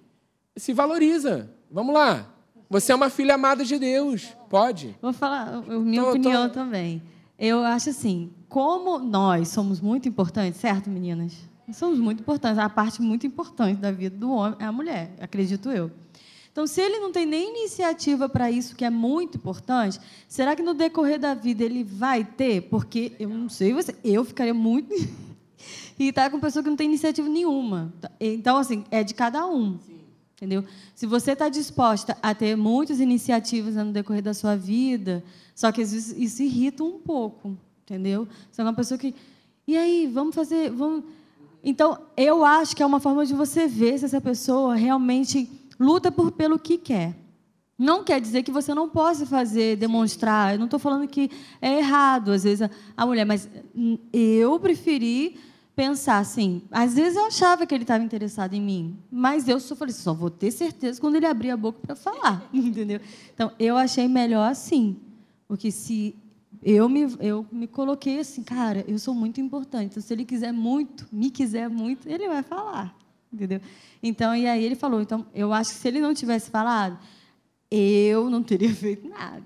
se valoriza. Vamos lá. Você é uma filha amada de Deus. Pode. Vou falar minha tô, opinião tô... também. Eu acho assim, como nós somos muito importantes, certo, meninas? somos muito importantes. A parte muito importante da vida do homem é a mulher, acredito eu. Então, se ele não tem nem iniciativa para isso, que é muito importante, será que no decorrer da vida ele vai ter? Porque eu não sei você, eu ficaria muito. e tá com pessoa que não tem iniciativa nenhuma. Então, assim, é de cada um. Entendeu? Se você está disposta a ter muitas iniciativas no decorrer da sua vida, só que às vezes isso irrita um pouco, entendeu? Você é uma pessoa que. E aí, vamos fazer. Vamos... Então, eu acho que é uma forma de você ver se essa pessoa realmente luta por, pelo que quer. Não quer dizer que você não possa fazer, demonstrar. Eu não estou falando que é errado, às vezes, a mulher, mas eu preferi pensar assim. Às vezes eu achava que ele estava interessado em mim, mas eu só falei, só vou ter certeza quando ele abrir a boca para falar, entendeu? Então eu achei melhor assim, porque se eu me, eu me coloquei assim, cara, eu sou muito importante. Então, se ele quiser muito, me quiser muito, ele vai falar, entendeu? Então e aí ele falou, então eu acho que se ele não tivesse falado, eu não teria feito nada.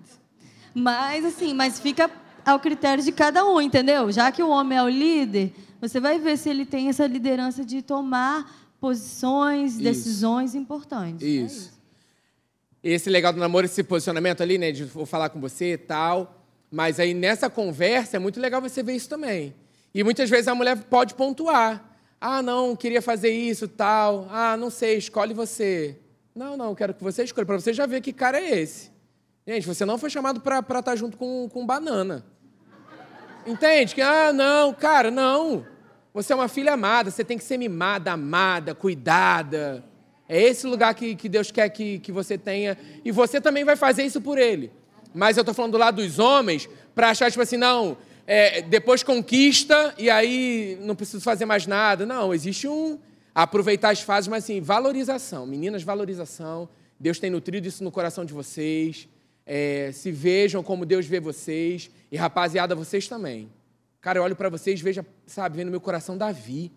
Mas, assim, mas fica ao critério de cada um, entendeu? Já que o homem é o líder, você vai ver se ele tem essa liderança de tomar posições, Isso. decisões importantes. É Isso. Esse legal do namoro, esse posicionamento ali, né? De vou falar com você e tal. Mas aí nessa conversa é muito legal você ver isso também. E muitas vezes a mulher pode pontuar. Ah, não, queria fazer isso, tal. Ah, não sei, escolhe você. Não, não, quero que você escolha, para você já ver que cara é esse. Gente, você não foi chamado para estar junto com, com banana. Entende? Que, ah, não, cara, não. Você é uma filha amada, você tem que ser mimada, amada, cuidada. É esse lugar que, que Deus quer que, que você tenha. E você também vai fazer isso por ele. Mas eu estou falando do lado dos homens, para achar, tipo assim, não, é, depois conquista e aí não preciso fazer mais nada. Não, existe um. Aproveitar as fases, mas assim, valorização. Meninas, valorização. Deus tem nutrido isso no coração de vocês. É, se vejam como Deus vê vocês. E rapaziada, vocês também. Cara, eu olho para vocês, veja, sabe, vem no meu coração Davi.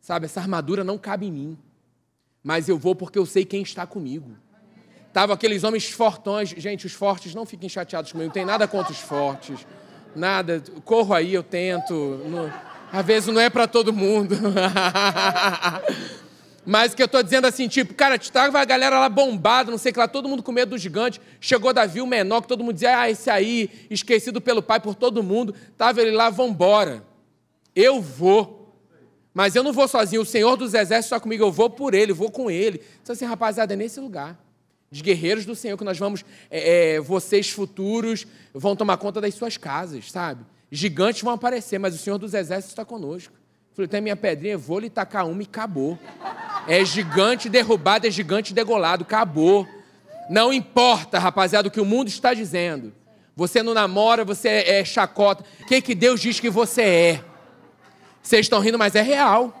Sabe, essa armadura não cabe em mim. Mas eu vou porque eu sei quem está comigo. Tava aqueles homens fortões. Gente, os fortes não fiquem chateados comigo. Não tem nada contra os fortes. Nada. Corro aí, eu tento. Não, às vezes não é para todo mundo. Mas que eu estou dizendo assim, tipo, cara, estava a galera lá bombada, não sei o que lá, todo mundo com medo do gigante. Chegou Davi, o menor, que todo mundo dizia, ah, esse aí, esquecido pelo pai por todo mundo. Tava ele lá, vambora. Eu vou. Mas eu não vou sozinho, o Senhor dos Exércitos está comigo, eu vou por ele, vou com ele. Então, assim, rapaziada, é nesse lugar. De guerreiros do Senhor que nós vamos, é, é, vocês futuros, vão tomar conta das suas casas, sabe? Gigantes vão aparecer, mas o Senhor dos Exércitos está conosco. Falei, tem minha pedrinha, vou lhe tacar uma e acabou. É gigante derrubado, é gigante degolado, acabou. Não importa, rapaziada, o que o mundo está dizendo. Você não namora, você é, é chacota. O que, que Deus diz que você é? Vocês estão rindo, mas é real.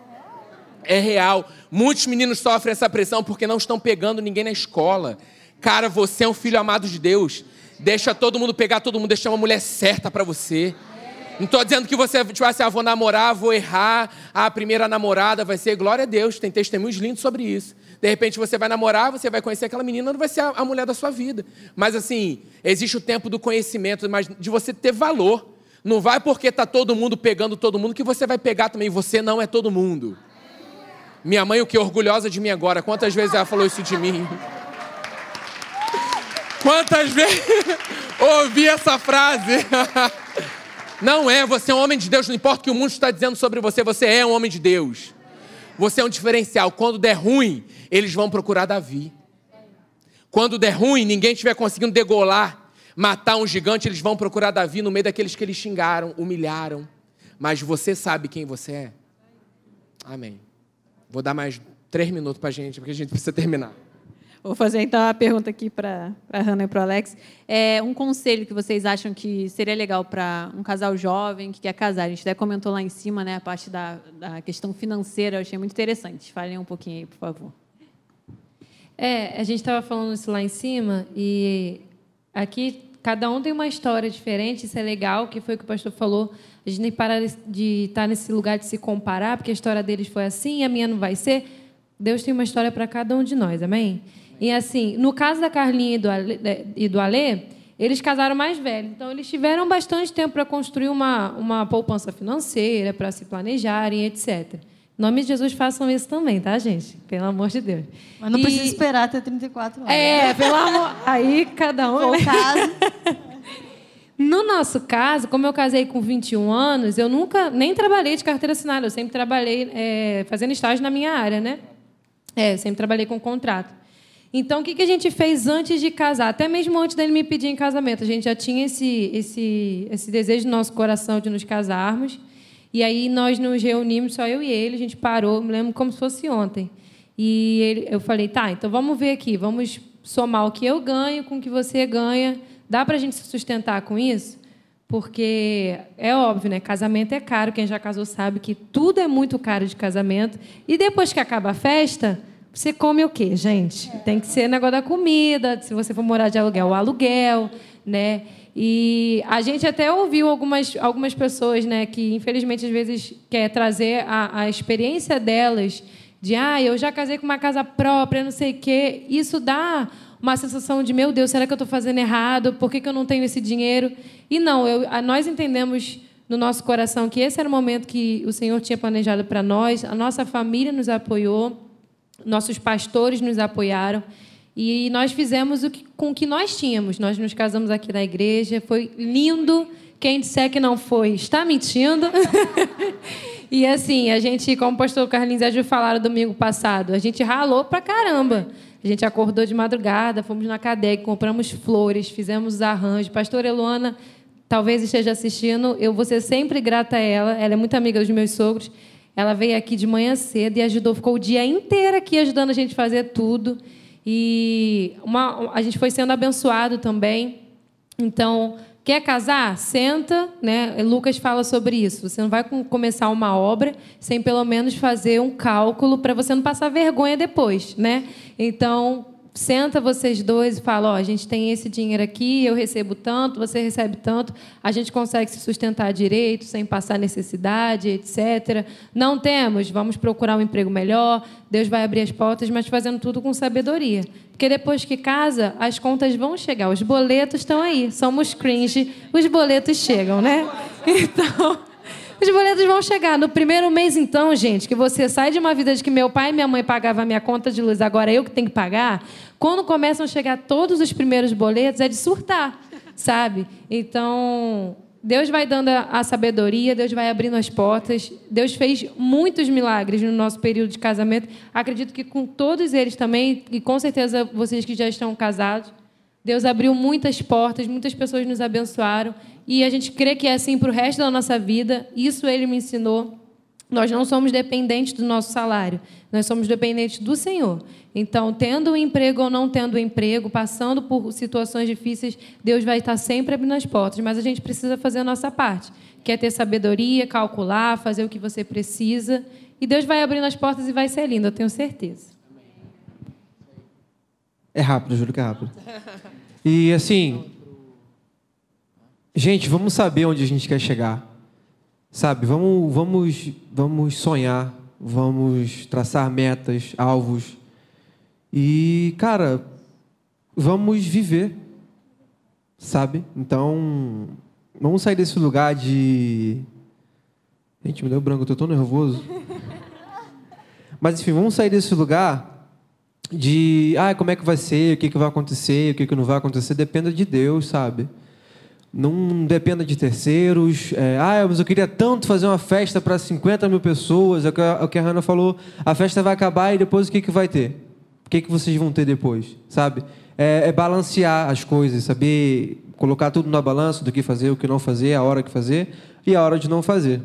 É real. Muitos meninos sofrem essa pressão porque não estão pegando ninguém na escola. Cara, você é um filho amado de Deus. Deixa todo mundo pegar todo mundo, deixa uma mulher certa para você. Não estou dizendo que você, tipo assim, ah, vou namorar, vou errar, a primeira namorada vai ser, glória a Deus, tem testemunhos lindos sobre isso. De repente você vai namorar, você vai conhecer aquela menina, não vai ser a, a mulher da sua vida. Mas assim, existe o tempo do conhecimento, mas de você ter valor. Não vai porque está todo mundo pegando todo mundo que você vai pegar também. Você não é todo mundo. Minha mãe, o que orgulhosa de mim agora. Quantas vezes ela falou isso de mim? Quantas vezes ouvi essa frase? Não é, você é um homem de Deus, não importa o que o mundo está dizendo sobre você, você é um homem de Deus. Você é um diferencial. Quando der ruim, eles vão procurar Davi. Quando der ruim, ninguém estiver conseguindo degolar, matar um gigante, eles vão procurar Davi no meio daqueles que eles xingaram, humilharam. Mas você sabe quem você é? Amém. Vou dar mais três minutos para a gente, porque a gente precisa terminar. Vou fazer então a pergunta aqui para a Hannah e para o Alex. É um conselho que vocês acham que seria legal para um casal jovem que quer casar? A gente até comentou lá em cima, né, a parte da, da questão financeira, eu achei muito interessante. Falem um pouquinho aí, por favor. É, a gente estava falando isso lá em cima e aqui cada um tem uma história diferente, isso é legal, que foi o que o pastor falou. A gente nem para de estar nesse lugar de se comparar, porque a história deles foi assim, a minha não vai ser. Deus tem uma história para cada um de nós, amém? E assim, no caso da Carlinha e do do Ale eles casaram mais velhos. Então, eles tiveram bastante tempo para construir uma, uma poupança financeira, para se planejarem, etc. Em nome de Jesus, façam isso também, tá, gente? Pelo amor de Deus. Mas não E- precisa esperar até 34 anos. É, pelo amor. Aí cada um. Né? caso. No nosso caso, como eu casei com 21 anos, eu nunca nem trabalhei de carteira assinada, eu sempre trabalhei é, fazendo estágio na minha área, né? É, eu sempre trabalhei com contrato. Então, o que, que a gente fez antes de casar? Até mesmo antes dele me pedir em casamento, a gente já tinha esse, esse, esse desejo no nosso coração de nos casarmos. E aí nós nos reunimos, só eu e ele, a gente parou, me lembro como se fosse ontem. E ele, eu falei, tá, então vamos ver aqui, vamos somar o que eu ganho com o que você ganha. Dá para a gente se sustentar com isso? Porque é óbvio, né? Casamento é caro, quem já casou sabe que tudo é muito caro de casamento. E depois que acaba a festa, você come o quê, gente? Tem que ser negócio da comida, se você for morar de aluguel, o aluguel, né? E a gente até ouviu algumas, algumas pessoas, né, que infelizmente às vezes quer trazer a, a experiência delas de ah, eu já casei com uma casa própria, não sei o quê. Isso dá uma sensação de, meu Deus, será que eu estou fazendo errado? Por que, que eu não tenho esse dinheiro? E não, eu, nós entendemos no nosso coração que esse era o momento que o Senhor tinha planejado para nós, a nossa família nos apoiou, nossos pastores nos apoiaram. E nós fizemos o que, com o que nós tínhamos. Nós nos casamos aqui na igreja, foi lindo. Quem disser que não foi, está mentindo. e assim, a gente, como o pastor Carlinhos e a Ju falaram domingo passado, a gente ralou pra caramba. A gente acordou de madrugada, fomos na CADEC, compramos flores, fizemos os arranjos. Pastora Eluana talvez esteja assistindo, eu vou ser sempre grata a ela. Ela é muito amiga dos meus sogros. Ela veio aqui de manhã cedo e ajudou, ficou o dia inteiro aqui ajudando a gente a fazer tudo. E uma, a gente foi sendo abençoado também. Então, Quer casar? Senta, né? Lucas fala sobre isso. Você não vai começar uma obra sem pelo menos fazer um cálculo para você não passar vergonha depois, né? Então, senta vocês dois e fala, a gente tem esse dinheiro aqui, eu recebo tanto, você recebe tanto, a gente consegue se sustentar direito, sem passar necessidade, etc. Não temos, vamos procurar um emprego melhor, Deus vai abrir as portas, mas fazendo tudo com sabedoria. Porque depois que casa, as contas vão chegar, os boletos estão aí, somos cringe, os boletos chegam, né? Então, os boletos vão chegar. No primeiro mês, então, gente, que você sai de uma vida de que meu pai e minha mãe pagavam a minha conta de luz, agora eu que tenho que pagar. Quando começam a chegar todos os primeiros boletos, é de surtar, sabe? Então, Deus vai dando a sabedoria, Deus vai abrindo as portas. Deus fez muitos milagres no nosso período de casamento. Acredito que com todos eles também, e com certeza vocês que já estão casados, Deus abriu muitas portas, muitas pessoas nos abençoaram. E a gente crê que é assim para o resto da nossa vida. Isso ele me ensinou. Nós não somos dependentes do nosso salário, nós somos dependentes do Senhor. Então, tendo um emprego ou não tendo um emprego, passando por situações difíceis, Deus vai estar sempre abrindo as portas, mas a gente precisa fazer a nossa parte, que é ter sabedoria, calcular, fazer o que você precisa, e Deus vai abrindo as portas e vai ser lindo, eu tenho certeza. É rápido, juro que é rápido. E assim, gente, vamos saber onde a gente quer chegar. Sabe, vamos, vamos, vamos sonhar, vamos traçar metas, alvos. E, cara, vamos viver. Sabe? Então, vamos sair desse lugar de. Gente, me deu branco, eu tô tão nervoso. Mas, enfim, vamos sair desse lugar de ah, como é que vai ser, o que, que vai acontecer, o que, que não vai acontecer, dependa de Deus, sabe? Não dependa de terceiros. É, ah, mas eu queria tanto fazer uma festa para 50 mil pessoas. É o que a, é o que a Hannah falou. A festa vai acabar e depois o que, que vai ter? O que, que vocês vão ter depois, sabe? É, é balancear as coisas, saber colocar tudo na balança do que fazer, o que não fazer, a hora que fazer e a hora de não fazer.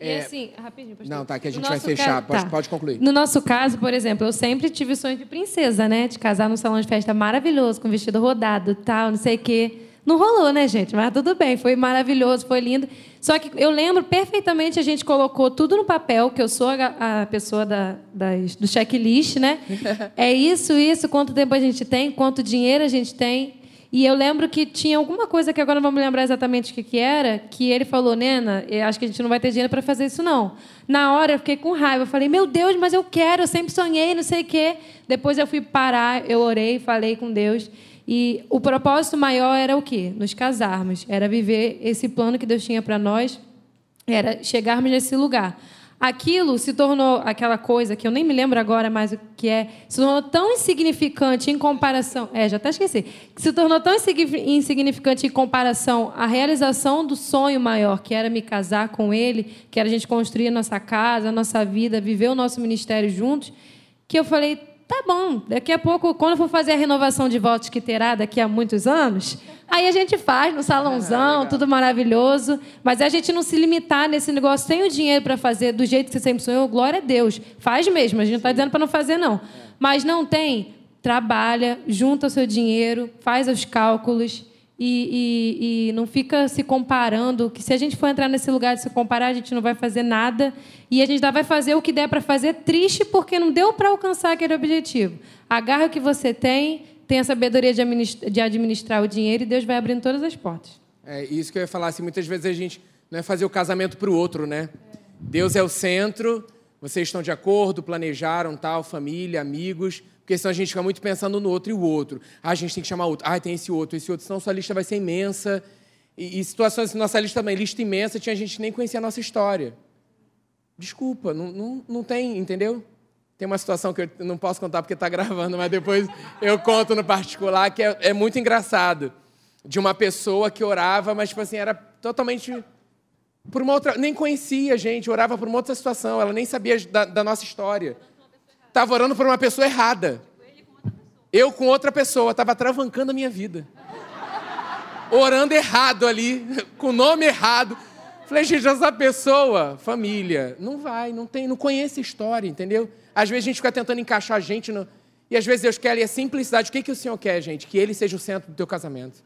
É, e é... assim, rapidinho, pastor. Não, tá, que a gente vai fechar. Caso, pode, tá. pode concluir. No nosso caso, por exemplo, eu sempre tive sonho de princesa, né? De casar num salão de festa maravilhoso, com vestido rodado tal, não sei o quê. Não rolou, né, gente? Mas tudo bem, foi maravilhoso, foi lindo. Só que eu lembro perfeitamente, a gente colocou tudo no papel, que eu sou a, a pessoa da, das, do checklist, né? É isso, isso, quanto tempo a gente tem, quanto dinheiro a gente tem. E eu lembro que tinha alguma coisa que agora não vamos lembrar exatamente o que, que era, que ele falou, Nena, acho que a gente não vai ter dinheiro para fazer isso, não. Na hora eu fiquei com raiva. Eu falei, meu Deus, mas eu quero, eu sempre sonhei, não sei o quê. Depois eu fui parar, eu orei, falei com Deus. E o propósito maior era o quê? Nos casarmos. Era viver esse plano que Deus tinha para nós, era chegarmos nesse lugar aquilo se tornou aquela coisa que eu nem me lembro agora mais o que é, se tornou tão insignificante em comparação, é, já até esqueci, se tornou tão insignificante em comparação à realização do sonho maior, que era me casar com ele, que era a gente construir a nossa casa, a nossa vida, viver o nosso ministério juntos, que eu falei, Tá bom, daqui a pouco, quando for fazer a renovação de votos que terá daqui a muitos anos, aí a gente faz no salãozão, tudo maravilhoso. Mas a gente não se limitar nesse negócio, tem o dinheiro para fazer do jeito que você sempre sonhou, glória a Deus. Faz mesmo, a gente não está dizendo para não fazer, não. Mas não tem, trabalha, junta o seu dinheiro, faz os cálculos e, e, e, não fica se comparando, que se a gente for entrar nesse lugar de se comparar, a gente não vai fazer nada e a gente vai fazer o que der para fazer triste porque não deu para alcançar aquele objetivo. Agarra o que você tem, tem a sabedoria de administrar, de administrar o dinheiro e Deus vai abrindo todas as portas. É isso que eu ia falar, assim, muitas vezes a gente não é fazer o casamento para o outro, né? Deus é o centro, Vocês estão de acordo, planejaram tal, família, amigos, porque senão a gente fica muito pensando no outro e o outro. Ah, a gente tem que chamar outro. Ah, tem esse outro, esse outro, senão sua lista vai ser imensa. E, e situações, nossa lista também, lista imensa, tinha gente que nem conhecia a nossa história. Desculpa, não, não, não tem, entendeu? Tem uma situação que eu não posso contar porque está gravando, mas depois eu conto no particular, que é, é muito engraçado. De uma pessoa que orava, mas tipo assim, era totalmente por uma outra. Nem conhecia a gente, orava por uma outra situação, ela nem sabia da, da nossa história. Estava orando por uma pessoa errada. Eu com outra pessoa, estava travancando a minha vida. Orando errado ali, com o nome errado. Falei, gente, essa pessoa, família, não vai, não tem, não conhece a história, entendeu? Às vezes a gente fica tentando encaixar a gente no. E às vezes Deus quer ali a simplicidade. O que, que o Senhor quer, gente? Que Ele seja o centro do teu casamento.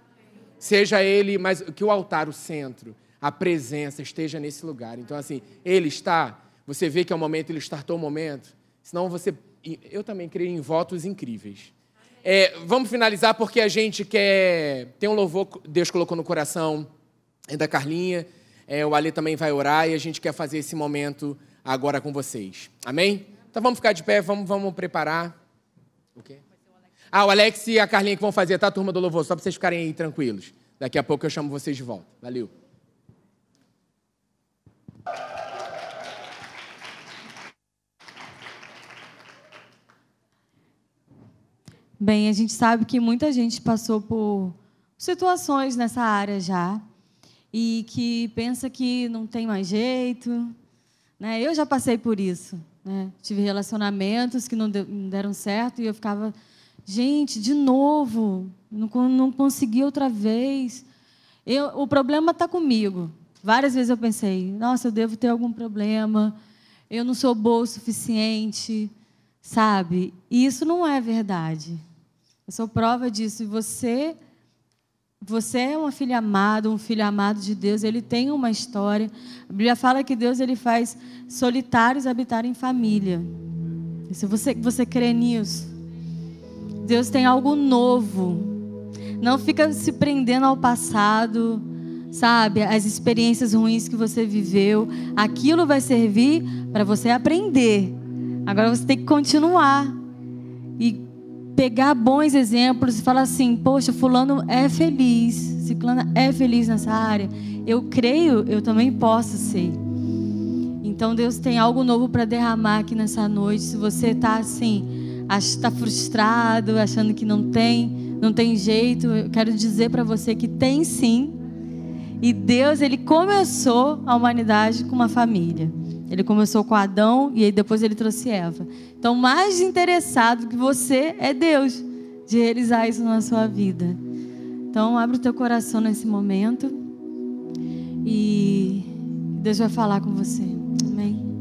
Seja Ele, mas que o altar, o centro a presença esteja nesse lugar. Então, assim, ele está, você vê que é o momento, ele startou o momento, senão você. Eu também creio em votos incríveis. É, vamos finalizar porque a gente quer. Tem um louvor que Deus colocou no coração é da Carlinha. É, o Ale também vai orar e a gente quer fazer esse momento agora com vocês. Amém? Então vamos ficar de pé, vamos, vamos preparar. O quê? Ah, o Alex e a Carlinha que vão fazer, tá? Turma do louvor, só para vocês ficarem aí tranquilos. Daqui a pouco eu chamo vocês de volta. Valeu. Bem, a gente sabe que muita gente passou por situações nessa área já e que pensa que não tem mais jeito. Né? Eu já passei por isso. Né? Tive relacionamentos que não deram certo e eu ficava, gente, de novo, não, não consegui outra vez. Eu, o problema está comigo. Várias vezes eu pensei, nossa, eu devo ter algum problema, eu não sou boa o suficiente, sabe? E isso não é verdade. Eu sou prova disso. E você, você é uma filha amada, um filho amado de Deus. Ele tem uma história. A Bíblia fala que Deus ele faz solitários habitar em família. Se você, você crê nisso, Deus tem algo novo. Não fica se prendendo ao passado sabe? As experiências ruins que você viveu, aquilo vai servir para você aprender. Agora você tem que continuar e pegar bons exemplos e falar assim: poxa, Fulano é feliz, Ciclana é feliz nessa área. Eu creio, eu também posso ser. Então Deus tem algo novo para derramar aqui nessa noite. Se você está assim, está frustrado, achando que não tem, não tem jeito, eu quero dizer para você que tem sim. E Deus, ele começou a humanidade com uma família. Ele começou com Adão e aí depois ele trouxe Eva. Então, mais interessado que você é Deus de realizar isso na sua vida. Então, abre o teu coração nesse momento e Deus vai falar com você. Amém.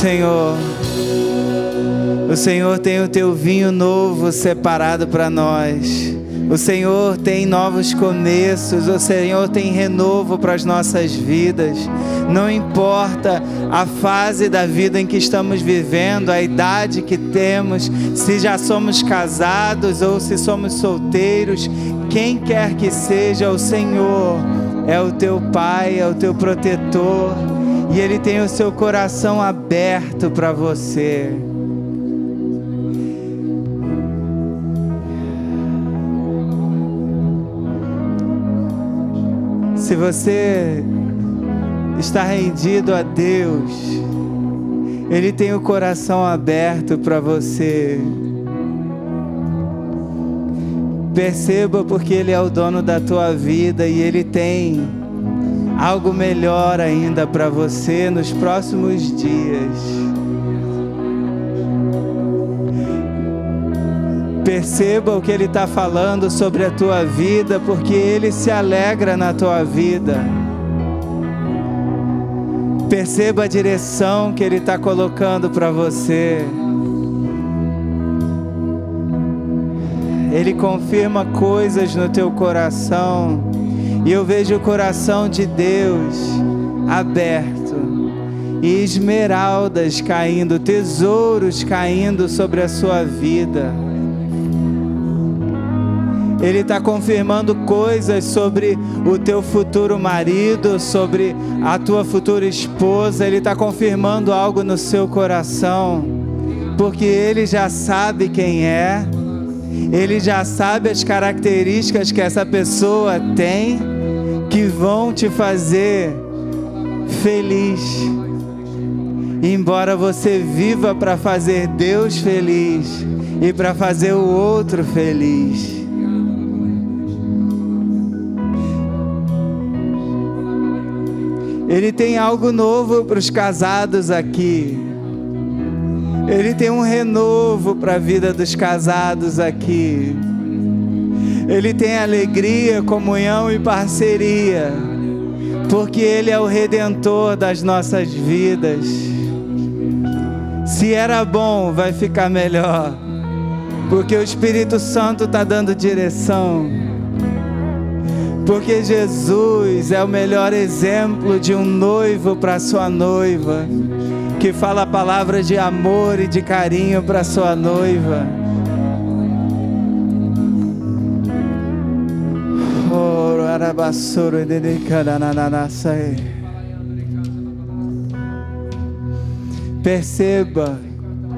Senhor. O Senhor tem o teu vinho novo separado para nós. O Senhor tem novos começos, o Senhor tem renovo para as nossas vidas. Não importa a fase da vida em que estamos vivendo, a idade que temos, se já somos casados ou se somos solteiros, quem quer que seja, o Senhor é o teu Pai, é o teu protetor e Ele tem o seu coração aberto para você. Se você está rendido a Deus, Ele tem o coração aberto para você. Perceba porque Ele é o dono da tua vida e Ele tem algo melhor ainda para você nos próximos dias. Perceba o que Ele está falando sobre a tua vida, porque Ele se alegra na tua vida. Perceba a direção que Ele está colocando para você. Ele confirma coisas no teu coração e eu vejo o coração de Deus aberto e esmeraldas caindo, tesouros caindo sobre a sua vida. Ele está confirmando coisas sobre o teu futuro marido, sobre a tua futura esposa. Ele está confirmando algo no seu coração, porque ele já sabe quem é, ele já sabe as características que essa pessoa tem que vão te fazer feliz. Embora você viva para fazer Deus feliz e para fazer o outro feliz. Ele tem algo novo para os casados aqui. Ele tem um renovo para a vida dos casados aqui. Ele tem alegria, comunhão e parceria, porque Ele é o redentor das nossas vidas. Se era bom, vai ficar melhor, porque o Espírito Santo está dando direção. Porque Jesus é o melhor exemplo de um noivo para sua noiva, que fala palavras de amor e de carinho para sua noiva. Perceba,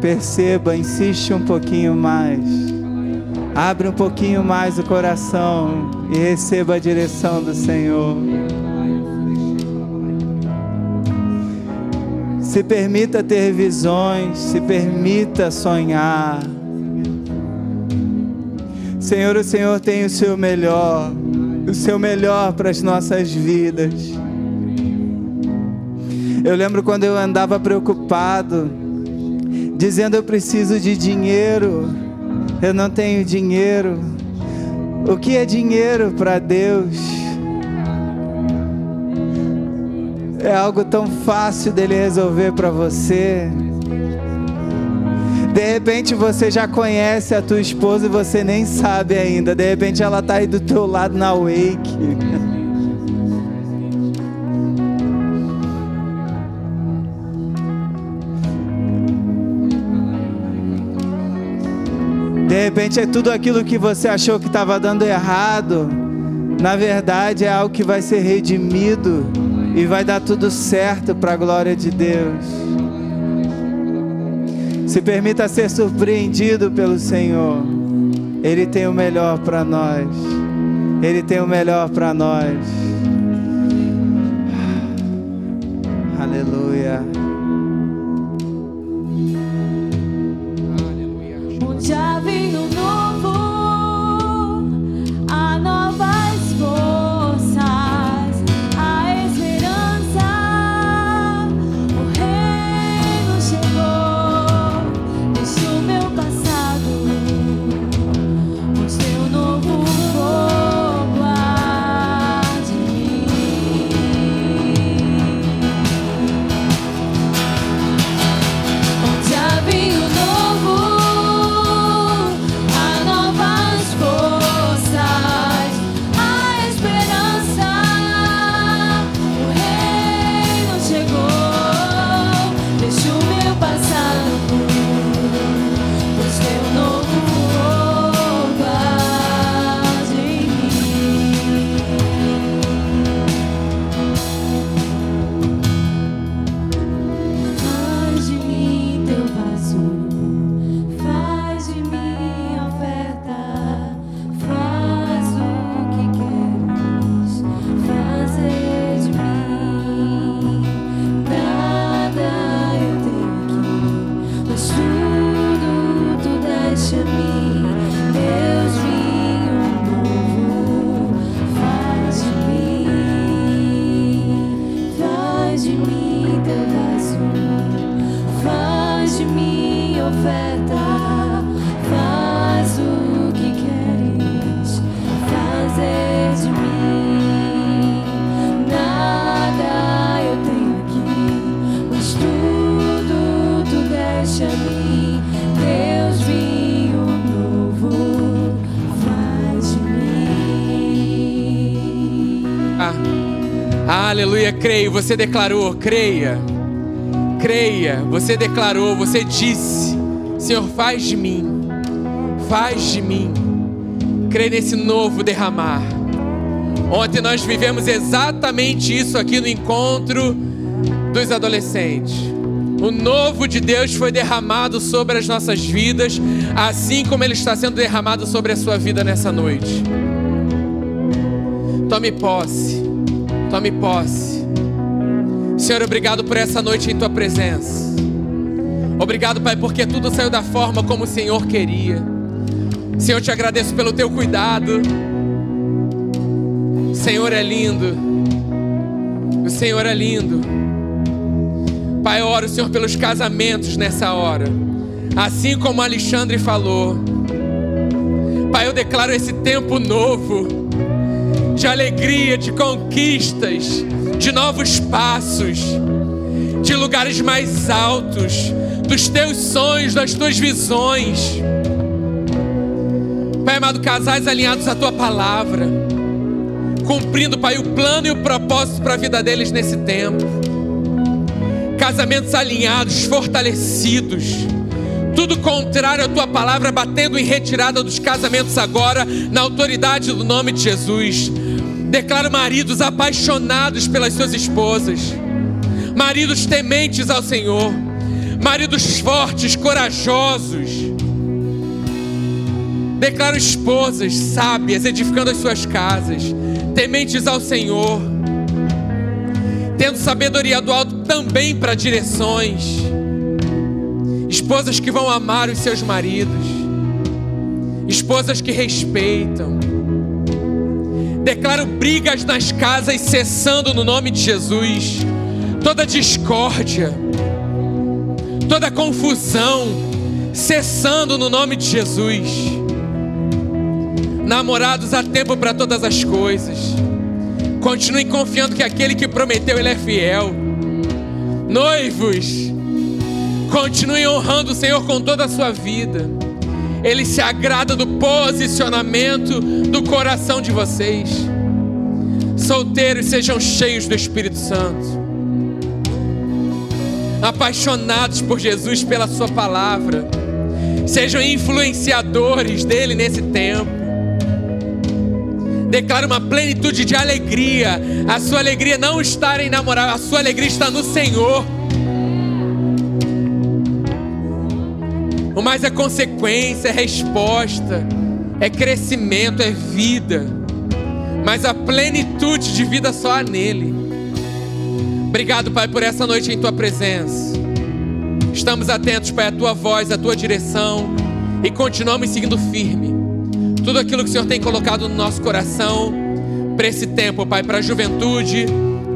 perceba, insiste um pouquinho mais. Abre um pouquinho mais o coração e receba a direção do Senhor. Se permita ter visões, se permita sonhar. Senhor, o Senhor tem o seu melhor o seu melhor para as nossas vidas. Eu lembro quando eu andava preocupado, dizendo eu preciso de dinheiro, eu não tenho dinheiro. O que é dinheiro para Deus? É algo tão fácil dele resolver para você. De repente você já conhece a tua esposa e você nem sabe ainda. De repente ela está aí do teu lado na wake. De repente é tudo aquilo que você achou que estava dando errado. Na verdade é algo que vai ser redimido e vai dar tudo certo para a glória de Deus. Se permita ser surpreendido pelo Senhor. Ele tem o melhor para nós. Ele tem o melhor para nós. Aleluia. Creio. Você declarou, creia. Creia. Você declarou, você disse: Senhor, faz de mim. Faz de mim. Creia nesse novo derramar. Ontem nós vivemos exatamente isso aqui no encontro dos adolescentes. O novo de Deus foi derramado sobre as nossas vidas, assim como ele está sendo derramado sobre a sua vida nessa noite. Tome posse. Tome posse. Senhor, obrigado por essa noite em tua presença. Obrigado, Pai, porque tudo saiu da forma como o Senhor queria. Senhor, te agradeço pelo teu cuidado. O Senhor é lindo. O Senhor é lindo. Pai, oro, Senhor, pelos casamentos nessa hora. Assim como Alexandre falou. Pai, eu declaro esse tempo novo de alegria, de conquistas, de novos passos, de lugares mais altos, dos teus sonhos, das tuas visões. Pai amado, casais alinhados à tua palavra, cumprindo, Pai, o plano e o propósito para a vida deles nesse tempo. Casamentos alinhados, fortalecidos. Tudo contrário à tua palavra, batendo em retirada dos casamentos agora, na autoridade do nome de Jesus. Declaro maridos apaixonados pelas suas esposas, maridos tementes ao Senhor, maridos fortes, corajosos. Declaro esposas sábias, edificando as suas casas, tementes ao Senhor, tendo sabedoria do alto também para direções. Esposas que vão amar os seus maridos, esposas que respeitam. Declaro brigas nas casas cessando no nome de Jesus, toda discórdia, toda confusão cessando no nome de Jesus. Namorados, há tempo para todas as coisas. Continuem confiando que aquele que prometeu, ele é fiel. Noivos, continuem honrando o Senhor com toda a sua vida. Ele se agrada do posicionamento do coração de vocês. Solteiros, sejam cheios do Espírito Santo. Apaixonados por Jesus, pela Sua palavra. Sejam influenciadores dele nesse tempo declara uma plenitude de alegria. A sua alegria não está em namorar, a sua alegria está no Senhor. O mais é consequência, é resposta, é crescimento, é vida. Mas a plenitude de vida só há nele. Obrigado, Pai, por essa noite em tua presença. Estamos atentos, Pai, à tua voz, à tua direção e continuamos seguindo firme tudo aquilo que o Senhor tem colocado no nosso coração para esse tempo, Pai, para a juventude,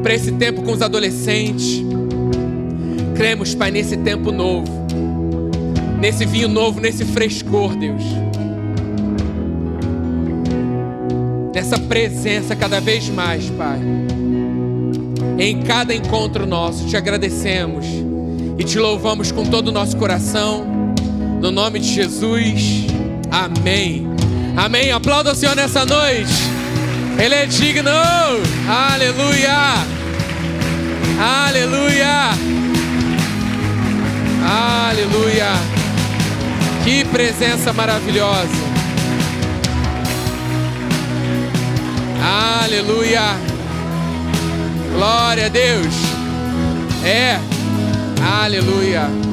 para esse tempo com os adolescentes. Cremos, Pai, nesse tempo novo, nesse vinho novo, nesse frescor, Deus. Nessa presença cada vez mais, Pai. Em cada encontro nosso, te agradecemos e te louvamos com todo o nosso coração. No nome de Jesus. Amém. Amém. Aplauda o Senhor nessa noite. Ele é digno. Aleluia. Aleluia. Aleluia. Que presença maravilhosa. Aleluia. Glória a Deus. É. Aleluia.